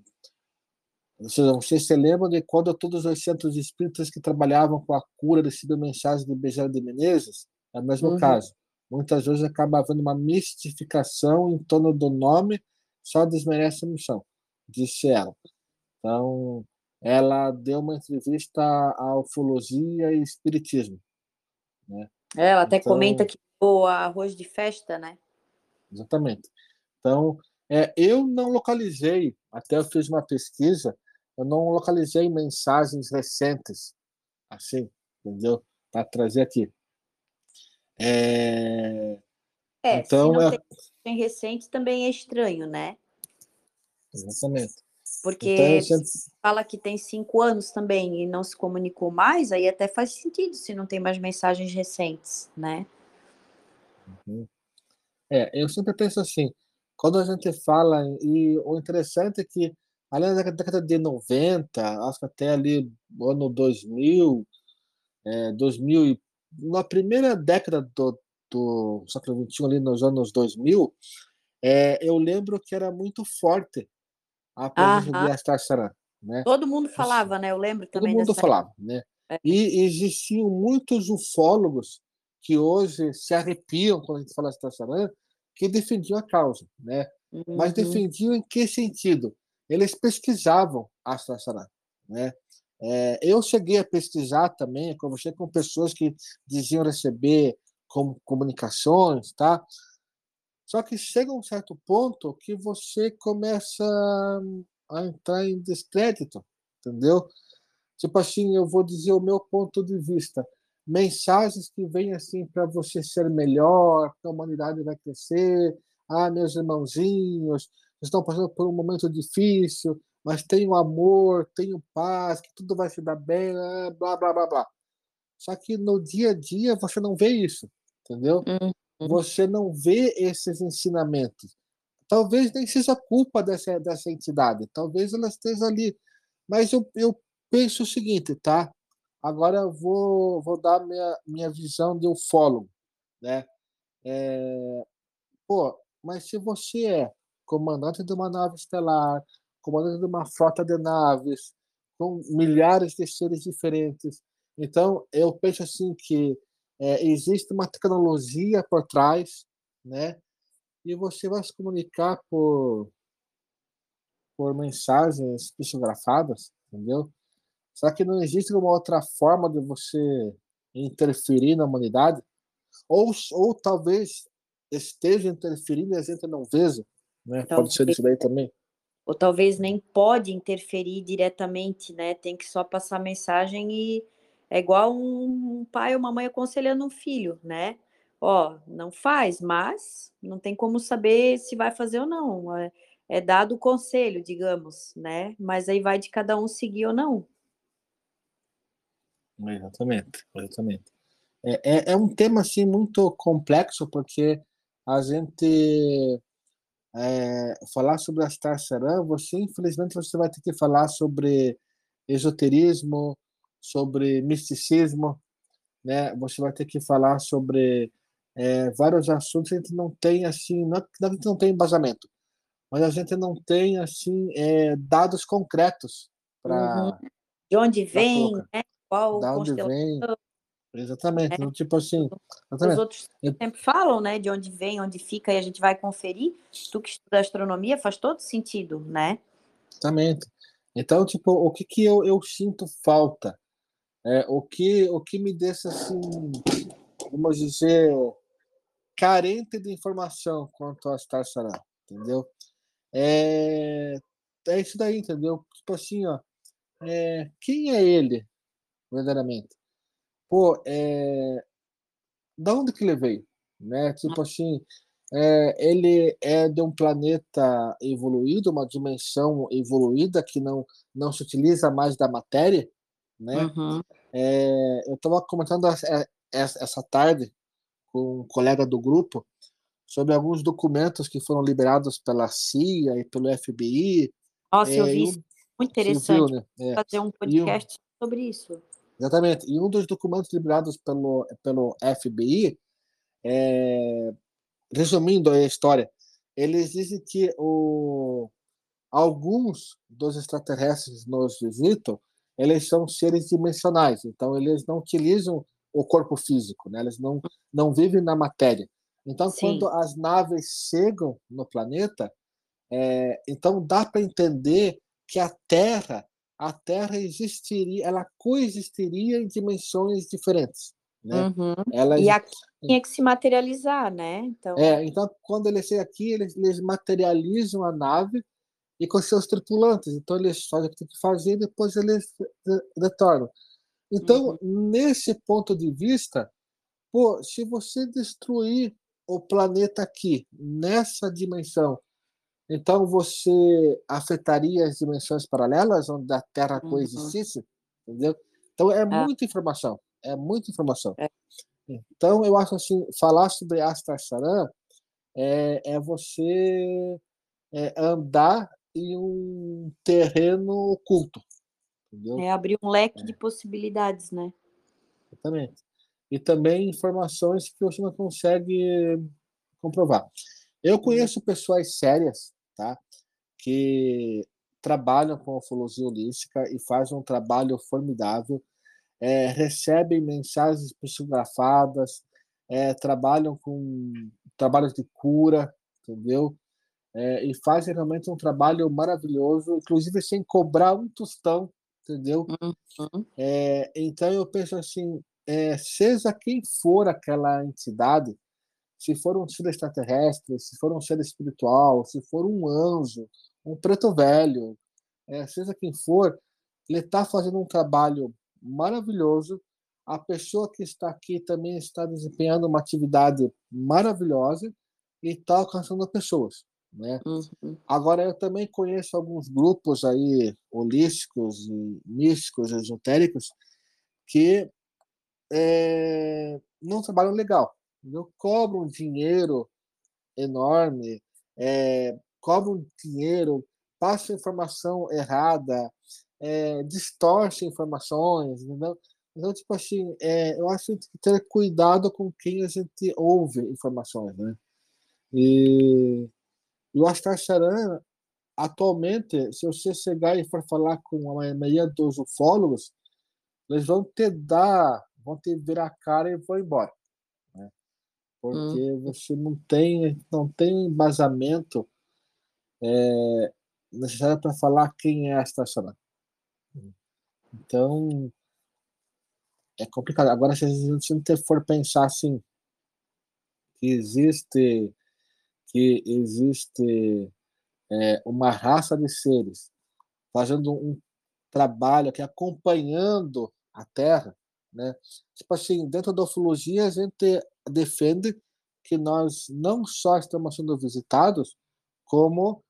você se lembra de quando todos os centros espíritas que trabalhavam com a cura recebiam mensagens de Bezerra de Menezes? É o mesmo uhum. caso. Muitas vezes acaba havendo uma mistificação em torno do nome, só desmerece a missão, disse ela. Então, ela deu uma entrevista à ufologia e espiritismo. Né?
É, ela até então, comenta que o arroz de festa, né?
Exatamente. Então, é, eu não localizei, até eu fiz uma pesquisa, eu não localizei mensagens recentes, assim, entendeu? Para trazer aqui.
É, é então, se não é... tem recente também é estranho, né?
Exatamente.
Porque então, sempre... fala que tem cinco anos também e não se comunicou mais, aí até faz sentido se não tem mais mensagens recentes, né?
Uhum. É, eu sempre penso assim, quando a gente fala, e o interessante é que, além da década de 90, acho que até ali no ano 2000, é, 2000 na primeira década do, do século XXI, ali nos anos 2000, é, eu lembro que era muito forte a de Astar Né?
Todo mundo falava, né? Eu lembro também.
Todo mundo falava, né? É. E existiam muitos ufólogos que hoje se arrepiam quando a gente fala Astar que defendiam a causa, né? Uhum. Mas defendiam em que sentido? Eles pesquisavam Astar né? É, eu cheguei a pesquisar também, conversei com pessoas que diziam receber com, comunicações, tá? Só que chega um certo ponto que você começa a entrar em descrédito, entendeu? Tipo assim, eu vou dizer o meu ponto de vista. Mensagens que vêm assim para você ser melhor, que a humanidade vai crescer. Ah, meus irmãozinhos, estão passando por um momento difícil, mas tenho amor, tenho paz, que tudo vai se dar bem, blá, blá, blá, blá. Só que no dia a dia você não vê isso, entendeu? Uhum. Você não vê esses ensinamentos. Talvez nem seja culpa dessa, dessa entidade, talvez ela esteja ali. Mas eu, eu penso o seguinte, tá? Agora eu vou, vou dar minha, minha visão de ufólogo, né? É, pô, mas se você é comandante de uma nave estelar, comandante de uma frota de naves, com milhares de seres diferentes. Então, eu penso assim que é, existe uma tecnologia por trás, né? E você vai se comunicar por por mensagens psicografadas, entendeu? Será que não existe uma outra forma de você interferir na humanidade? Ou, ou talvez esteja interferindo e a gente não veja, né? Pode ser isso daí também
ou talvez nem pode interferir diretamente, né? Tem que só passar mensagem e é igual um pai ou uma mãe aconselhando um filho, né? Ó, não faz, mas não tem como saber se vai fazer ou não. É, é dado o conselho, digamos, né? Mas aí vai de cada um seguir ou não.
Exatamente, exatamente. É, é, é um tema assim muito complexo porque a gente é, falar sobre Astar Saran, você infelizmente você vai ter que falar sobre esoterismo, sobre misticismo, né? Você vai ter que falar sobre é, vários assuntos que a gente não tem assim, não, não a gente não tem embasamento, mas a gente não tem assim é, dados concretos para
uhum. de onde vem, né?
Qual da onde vem? Exatamente, né? tipo assim.
Exatamente. Os outros sempre falam, né, de onde vem, onde fica, e a gente vai conferir. Tu que estuda astronomia faz todo sentido, né?
Exatamente. Então, tipo, o que que eu, eu sinto falta? É, o que o que me deixa assim, vamos dizer, carente de informação quanto a Star Sarah, entendeu? É, é isso daí, entendeu? Tipo assim, ó, é, quem é ele, verdadeiramente? pô, é, da onde que ele veio? Né? Tipo assim, é, ele é de um planeta evoluído, uma dimensão evoluída que não não se utiliza mais da matéria, né?
Uhum.
É, eu estava comentando essa tarde com um colega do grupo sobre alguns documentos que foram liberados pela CIA e pelo FBI.
Nossa, é, eu vi isso. Muito interessante. Viu, né? é. Fazer um podcast um, sobre isso.
Exatamente. E um dos documentos liberados pelo, pelo FBI, é, resumindo a história, eles dizem que o, alguns dos extraterrestres nos visitam, eles são seres dimensionais, então eles não utilizam o corpo físico, né? eles não, não vivem na matéria. Então, Sim. quando as naves chegam no planeta, é, então dá para entender que a Terra, a Terra existiria, ela coexistiria em dimensões diferentes. Né?
Uhum. Ela, e aqui tinha que se materializar, né?
Então, é, então quando eles chegam aqui, eles, eles materializam a nave e com seus tripulantes. Então eles fazem o que tem que fazer e depois eles retornam. Então, uhum. nesse ponto de vista, pô, se você destruir o planeta aqui, nessa dimensão, então você afetaria as dimensões paralelas onde a Terra uhum. coexistisse, entendeu? Então é, é. muita informação, é muita informação. É. Então eu acho assim, falar sobre Astar Saran é, é você é, andar em um terreno oculto, entendeu?
É abrir um leque é. de possibilidades, né?
Exatamente. E também informações que você não consegue comprovar. Eu uhum. conheço pessoas sérias, tá? Que trabalham com ufologia holística e fazem um trabalho formidável, é, recebem mensagens psicografadas, é, trabalham com trabalhos de cura, entendeu? É, e fazem realmente um trabalho maravilhoso, inclusive sem cobrar um tostão, entendeu? Uhum. É, então eu penso assim, é, seja quem for aquela entidade, se for um ser extraterrestre, se for um ser espiritual, se for um anjo, um preto velho, é, seja quem for, ele está fazendo um trabalho maravilhoso. A pessoa que está aqui também está desempenhando uma atividade maravilhosa e está alcançando pessoas. Né? Uhum. Agora, eu também conheço alguns grupos aí holísticos e místicos, esotéricos, que é, não trabalham legal entendeu? cobram dinheiro enorme, é, cobram dinheiro, passam informação errada, é, distorcem informações, entendeu? Então, tipo assim, é, eu acho que tem que ter cuidado com quem a gente ouve informações, né? E, e o Astar Saran, atualmente, se você chegar e for falar com a maioria dos ufólogos, eles vão te dar, vão te virar a cara e vão embora porque hum. você não tem não tem embasamento é, necessário para falar quem é a estacionária. Então é complicado. Agora, se a gente for pensar assim que existe que existe é, uma raça de seres fazendo um trabalho aqui acompanhando a Terra, né? Tipo assim, dentro da ufologia a gente defende que nós não só estamos sendo visitados, como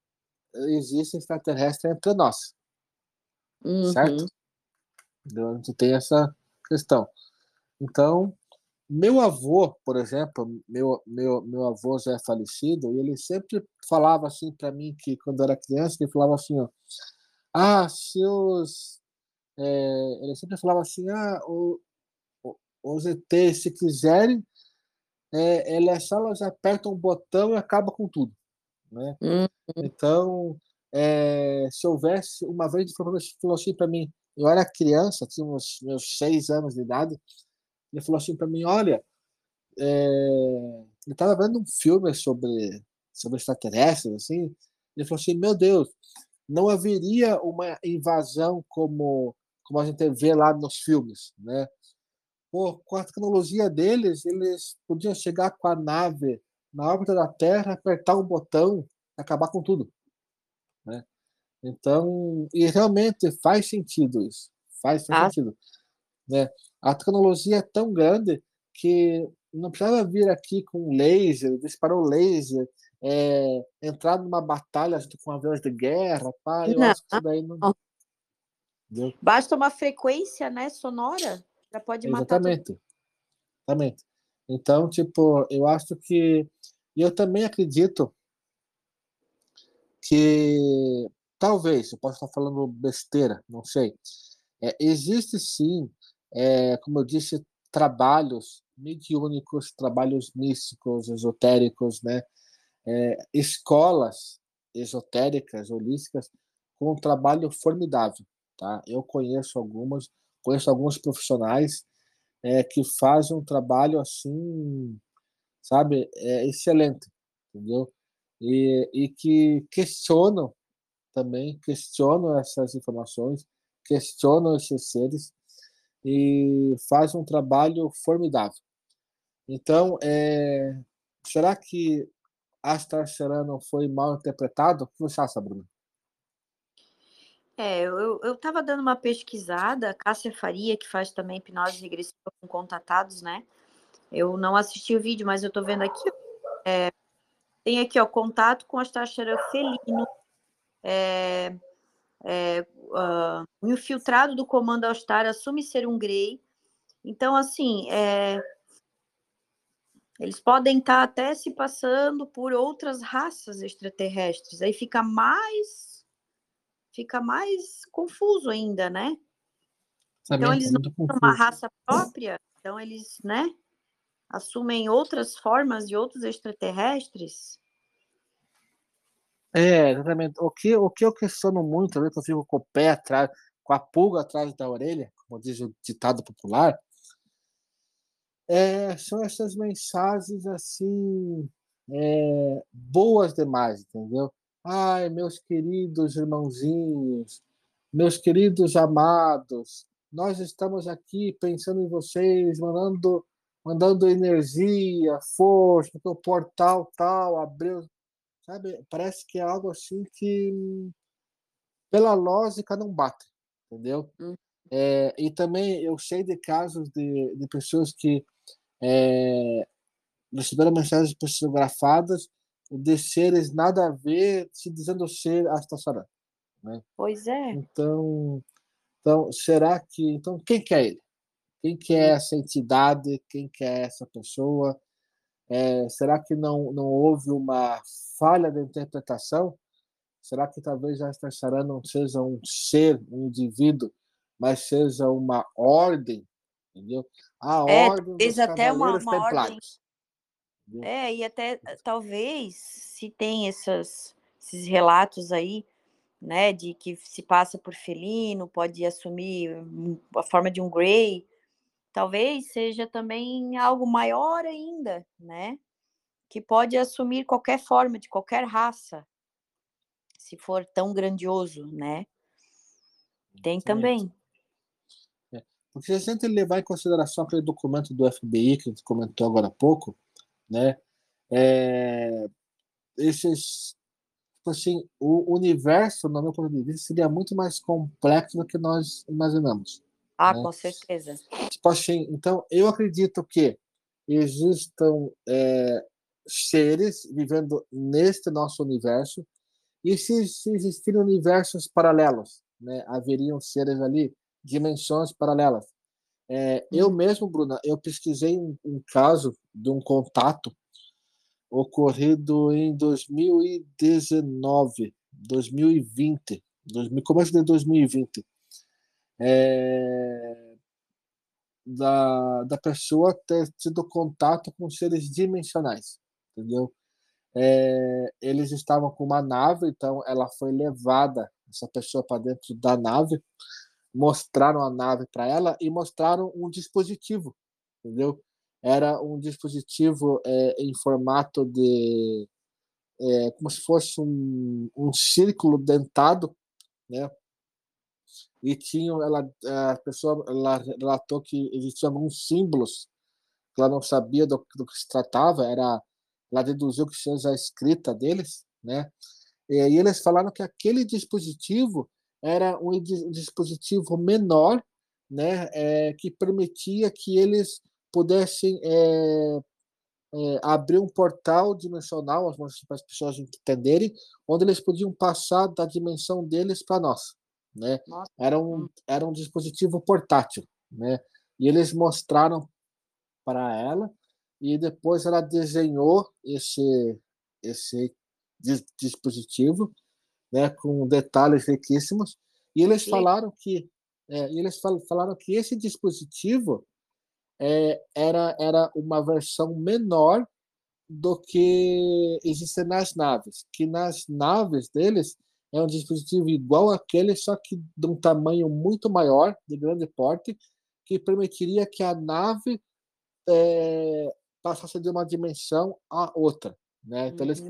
existe extraterrestre entre nós. Uhum. Certo? Então, a gente tem essa questão. Então, meu avô, por exemplo, meu, meu, meu avô já é falecido, e ele sempre falava assim para mim que quando eu era criança, ele falava assim, ó, ah, seus... É, ele sempre falava assim, ah, o, o, os ETs, se quiserem, é, ela é só elas apertam um botão e acaba com tudo. Né? Uhum. Então, é, se houvesse, uma vez ele falou assim para mim, eu era criança, tinha uns meus seis anos de idade, ele falou assim para mim, olha, é, ele estava vendo um filme sobre, sobre extraterrestres, assim, ele falou assim, meu Deus, não haveria uma invasão como, como a gente vê lá nos filmes, né? Pô, com a tecnologia deles, eles podiam chegar com a nave na órbita da Terra, apertar um botão e acabar com tudo. Né? Então, e realmente faz sentido isso. Faz, faz ah. sentido. Né? A tecnologia é tão grande que não precisava vir aqui com laser, disparar o laser, é, entrar numa batalha com aviões de guerra, pá, eu não. acho que isso daí não.
Entendeu? Basta uma frequência, né, sonora, já pode matar.
Exatamente. Exatamente. Então, tipo, eu acho que. E eu também acredito que talvez, eu posso estar falando besteira, não sei. É, existe sim, é, como eu disse, trabalhos mediúnicos, trabalhos místicos, esotéricos, né? É, escolas esotéricas, holísticas, com um trabalho formidável, tá? Eu conheço algumas, conheço alguns profissionais é, que fazem um trabalho assim, sabe, é, excelente, entendeu? E, e que questionam também, questionam essas informações, questionam esses seres e fazem um trabalho formidável. Então, é, será que Astar Serano foi mal interpretado? O que você acha, Bruno?
É, eu estava dando uma pesquisada, Cássia Faria, que faz também hipnose regressiva com contatados, né? Eu não assisti o vídeo, mas eu estou vendo aqui. É, tem aqui, ó, contato com Astaxera felino. É, é, uh, o infiltrado do comando Austar assume ser um Grey. Então, assim, é, eles podem estar até se passando por outras raças extraterrestres. Aí fica mais fica mais confuso ainda, né? então eles não têm uma raça própria, então eles, né, assumem outras formas de outros extraterrestres.
É, exatamente. O que, o que eu questiono muito, né, que eu fico com o pé atrás, com a pulga atrás da orelha, como diz o ditado popular, é, são essas mensagens assim é, boas demais, entendeu? Ai, meus queridos irmãozinhos, meus queridos amados, nós estamos aqui pensando em vocês, mandando, mandando energia, força, porque o portal tal abriu. Sabe? Parece que é algo assim que, pela lógica, não bate, entendeu? Hum. É, e também eu sei de casos de, de pessoas que é, receberam mensagens psicografadas de seres nada a ver, se dizendo ser Astasarã. Né?
Pois é.
Então, então, será que. Então, quem que é ele? Quem que é essa entidade? Quem que é essa pessoa? É, será que não, não houve uma falha de interpretação? Será que talvez a Astasarã não seja um ser, um indivíduo, mas seja uma ordem? Entendeu?
A é, ordem dos até uma, uma ordem é, e até talvez se tem essas, esses relatos aí, né, de que se passa por felino, pode assumir a forma de um Grey, talvez seja também algo maior ainda, né, que pode assumir qualquer forma, de qualquer raça, se for tão grandioso, né. Tem também.
É. Porque se a gente levar em consideração aquele documento do FBI que a gente comentou agora há pouco, né? É, esses, tipo assim, o universo, no meu ponto de vista, seria muito mais complexo do que nós imaginamos.
Ah, né? com certeza.
Tipo assim, então, eu acredito que existam é, seres vivendo neste nosso universo, e se, se existirem universos paralelos, né, haveriam seres ali, dimensões paralelas. É, eu uhum. mesmo, Bruna, eu pesquisei um, um, caso de um contato ocorrido em 2019, 2020, 2000, começo de 2020, é, da, da pessoa ter tido contato com seres dimensionais, entendeu? É, eles estavam com uma nave, então ela foi levada, essa pessoa, para dentro da nave, mostraram a nave para ela e mostraram um dispositivo, entendeu? Era um dispositivo é, em formato de é, como se fosse um, um círculo dentado, né? E tinha ela a pessoa ela relatou que existiam alguns símbolos que ela não sabia do, do que se tratava, era ela deduziu que seja a escrita deles, né? E aí eles falaram que aquele dispositivo era um dispositivo menor, né, é, que permitia que eles pudessem é, é, abrir um portal dimensional para as pessoas entenderem, onde eles podiam passar da dimensão deles para nós. Né? Era, um, era um dispositivo portátil. Né? E eles mostraram para ela, e depois ela desenhou esse, esse dispositivo né, com detalhes riquíssimos. E eles falaram que é, eles falaram que esse dispositivo é, era, era uma versão menor do que existe nas naves, que nas naves deles é um dispositivo igual àquele, só que de um tamanho muito maior, de grande porte, que permitiria que a nave é, passasse de uma dimensão a outra. Né? Então, uhum. eles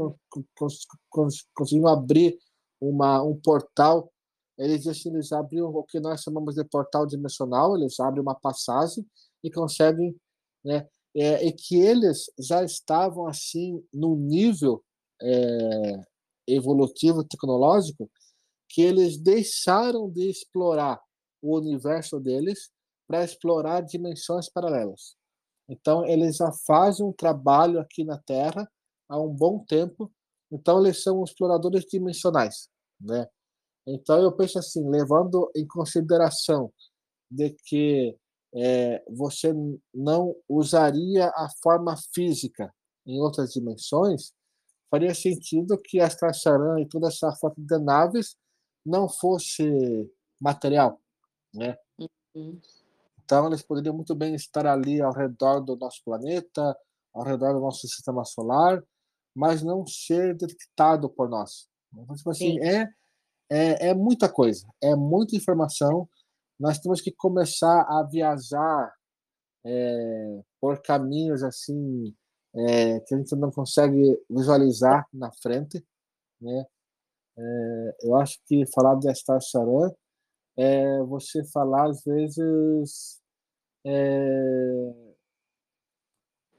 cons cons conseguiram abrir uma, um portal. Eles, eles abriram o que nós chamamos de portal dimensional, eles abrem uma passagem e conseguem, né, é, e que eles já estavam assim no nível é, evolutivo tecnológico que eles deixaram de explorar o universo deles para explorar dimensões paralelas. Então eles já fazem um trabalho aqui na Terra há um bom tempo. Então eles são exploradores dimensionais, né? Então eu penso assim, levando em consideração de que é, você não usaria a forma física em outras dimensões, faria sentido que a Charan e toda essa frota de naves não fosse material, né? Uhum. Então eles poderiam muito bem estar ali ao redor do nosso planeta, ao redor do nosso sistema solar, mas não ser detectado por nós. Então, tipo assim, é, é, é muita coisa, é muita informação, nós temos que começar a viajar é, por caminhos assim é, que a gente não consegue visualizar na frente, né? É, eu acho que falar de Star Saran é você falar às vezes é,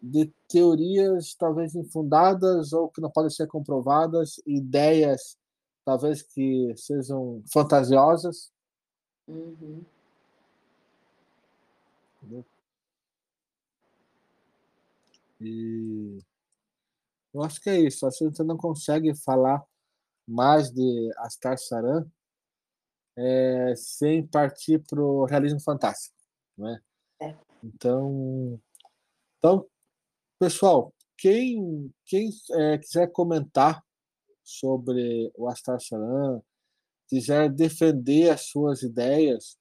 de teorias talvez infundadas ou que não podem ser comprovadas, ideias talvez que sejam fantasiosas, Uhum. E eu acho que é isso. Acho que você não consegue falar mais de Astar Saran é, sem partir para o realismo fantástico. Né? É. Então, então, pessoal, quem, quem é, quiser comentar sobre o Astar Saran, quiser defender as suas ideias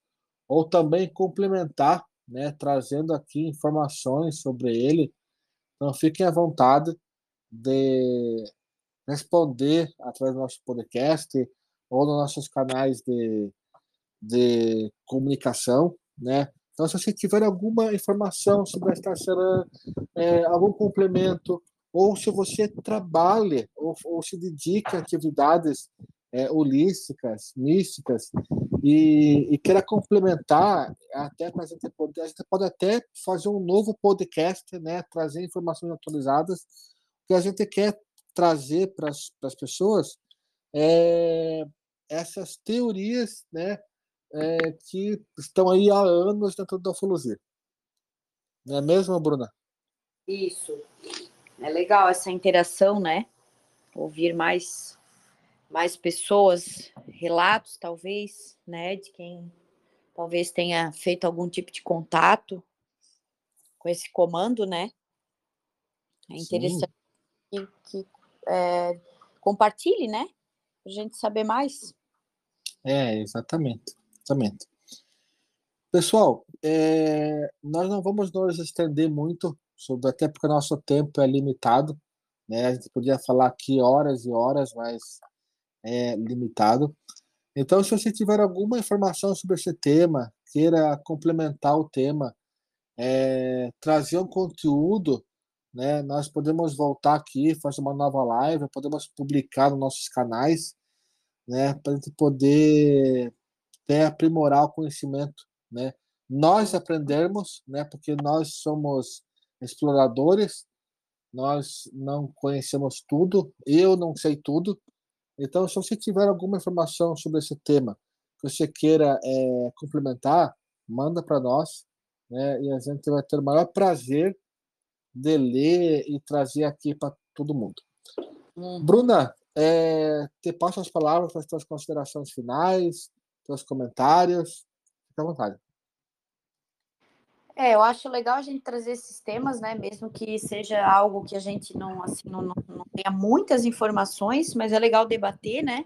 ou também complementar, né, trazendo aqui informações sobre ele, então fiquem à vontade de responder através do nosso podcast ou nos nossos canais de, de comunicação, né? Então, se você tiver alguma informação sobre a Starceran, é, algum complemento, ou se você trabalha ou, ou se dedica a atividades é, holísticas, místicas, e, e queira complementar, até pode, a gente pode até fazer um novo podcast, né, trazer informações atualizadas, que a gente quer trazer para as pessoas é, essas teorias né, é, que estão aí há anos dentro da ufologia. Não é mesmo, Bruna?
Isso. É legal essa interação, né? Ouvir mais mais pessoas, relatos talvez, né, de quem talvez tenha feito algum tipo de contato com esse comando, né? É interessante que, que é, compartilhe, né? Para a gente saber mais.
É, exatamente. Exatamente. Pessoal, é, nós não vamos nos estender muito, sobre, até porque o nosso tempo é limitado. Né? A gente podia falar aqui horas e horas, mas é limitado. Então, se você tiver alguma informação sobre esse tema, queira complementar o tema, é, trazer um conteúdo, né, nós podemos voltar aqui, fazer uma nova live, podemos publicar nos nossos canais, né, para a gente poder até aprimorar o conhecimento, né. Nós aprendermos, né, porque nós somos exploradores, nós não conhecemos tudo, eu não sei tudo, então, se você tiver alguma informação sobre esse tema que você queira é, complementar, manda para nós, né? E a gente vai ter o maior prazer de ler e trazer aqui para todo mundo. Uhum. Bruna, é, te passo as palavras para as tuas considerações finais, teus comentários. Fique à vontade.
É, eu acho legal a gente trazer esses temas, né? Mesmo que seja algo que a gente não, assim, não, não, não tenha muitas informações, mas é legal debater, né?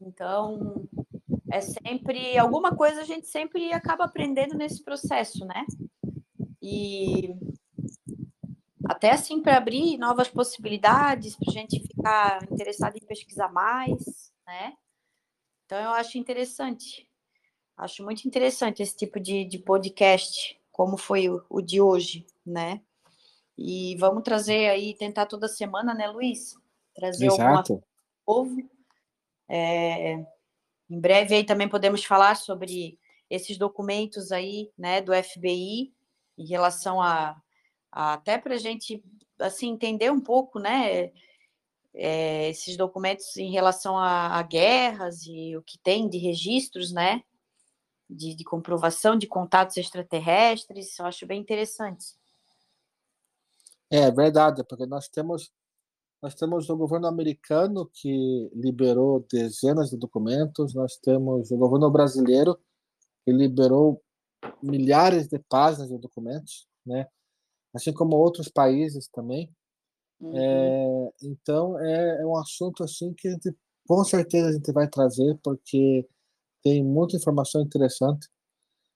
Então, é sempre alguma coisa a gente sempre acaba aprendendo nesse processo, né? E até assim para abrir novas possibilidades, para a gente ficar interessado em pesquisar mais, né? Então eu acho interessante, acho muito interessante esse tipo de, de podcast, como foi o, o de hoje, né? E vamos trazer aí, tentar toda semana, né, Luiz? Trazer Exato. alguma novo. É, em breve aí também podemos falar sobre esses documentos aí, né, do FBI em relação a, a até para a gente assim entender um pouco, né, é, esses documentos em relação a, a, guerras e o que tem de registros, né, de, de comprovação de contatos extraterrestres, eu acho bem interessante.
É verdade, porque nós temos nós temos o governo americano que liberou dezenas de documentos, nós temos o governo brasileiro que liberou milhares de páginas de documentos, né? Assim como outros países também. Uhum. É, então é, é, um assunto assim que gente, com certeza a gente vai trazer porque tem muita informação interessante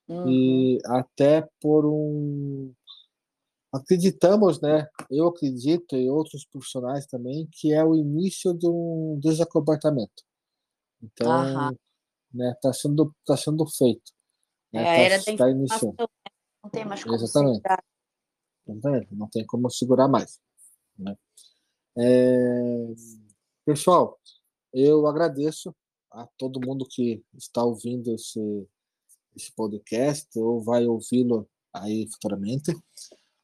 uhum. e até por um acreditamos, né? Eu acredito e outros profissionais também que é o início de um desacobertamento. Então, uhum. né? Tá sendo tá sendo feito.
Né, é, a era tá, tá iniciando. Né, não tem mais como
Exatamente. segurar. Não tem como segurar mais. Né? É... Pessoal, eu agradeço a todo mundo que está ouvindo esse, esse podcast ou vai ouvi-lo aí futuramente.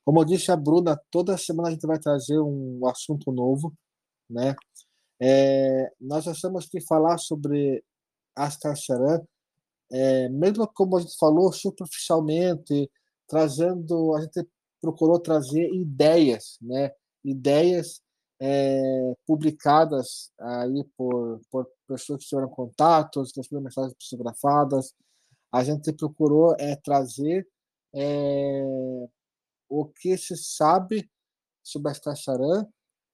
Como eu disse a Bruna, toda semana a gente vai trazer um assunto novo, né? É, nós achamos que falar sobre Charan, é, mesmo como a gente falou superficialmente, trazendo, a gente procurou trazer ideias, né? Ideias é, publicadas aí por, por pessoas que tiveram contatos, que receberam mensagens psicografadas. A gente procurou é, trazer é, o que se sabe sobre a Estacharan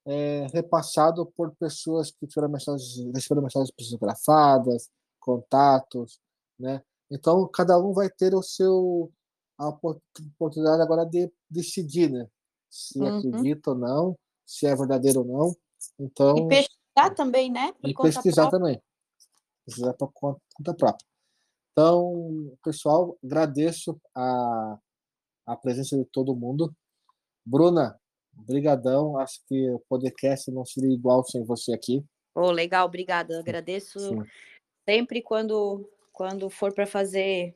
é, repassado por pessoas que tiveram mensagens, receberam mensagens psicografadas, contatos, né? Então, cada um vai ter o seu a oportunidade agora de decidir, né? Se uhum. acredita ou não, se é verdadeiro ou não. Então,
e pesquisar também, né?
Por e pesquisar própria. também. Pesquisar por conta própria. Então, pessoal, agradeço a a presença de todo mundo. Bruna, brigadão. Acho que o podcast não seria igual sem você aqui.
Oh, legal, obrigada. Agradeço Sim. sempre quando quando for para fazer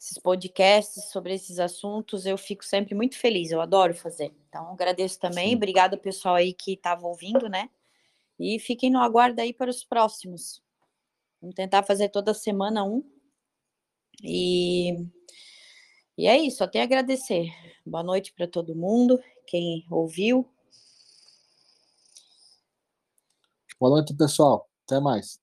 esses podcasts sobre esses assuntos, eu fico sempre muito feliz. Eu adoro fazer. Então, agradeço também. Obrigada, pessoal aí que estava ouvindo, né? E fiquem no aguardo aí para os próximos. Vamos tentar fazer toda semana um. E e é isso, só tenho a agradecer. Boa noite para todo mundo, quem ouviu.
Boa noite, pessoal. Até mais.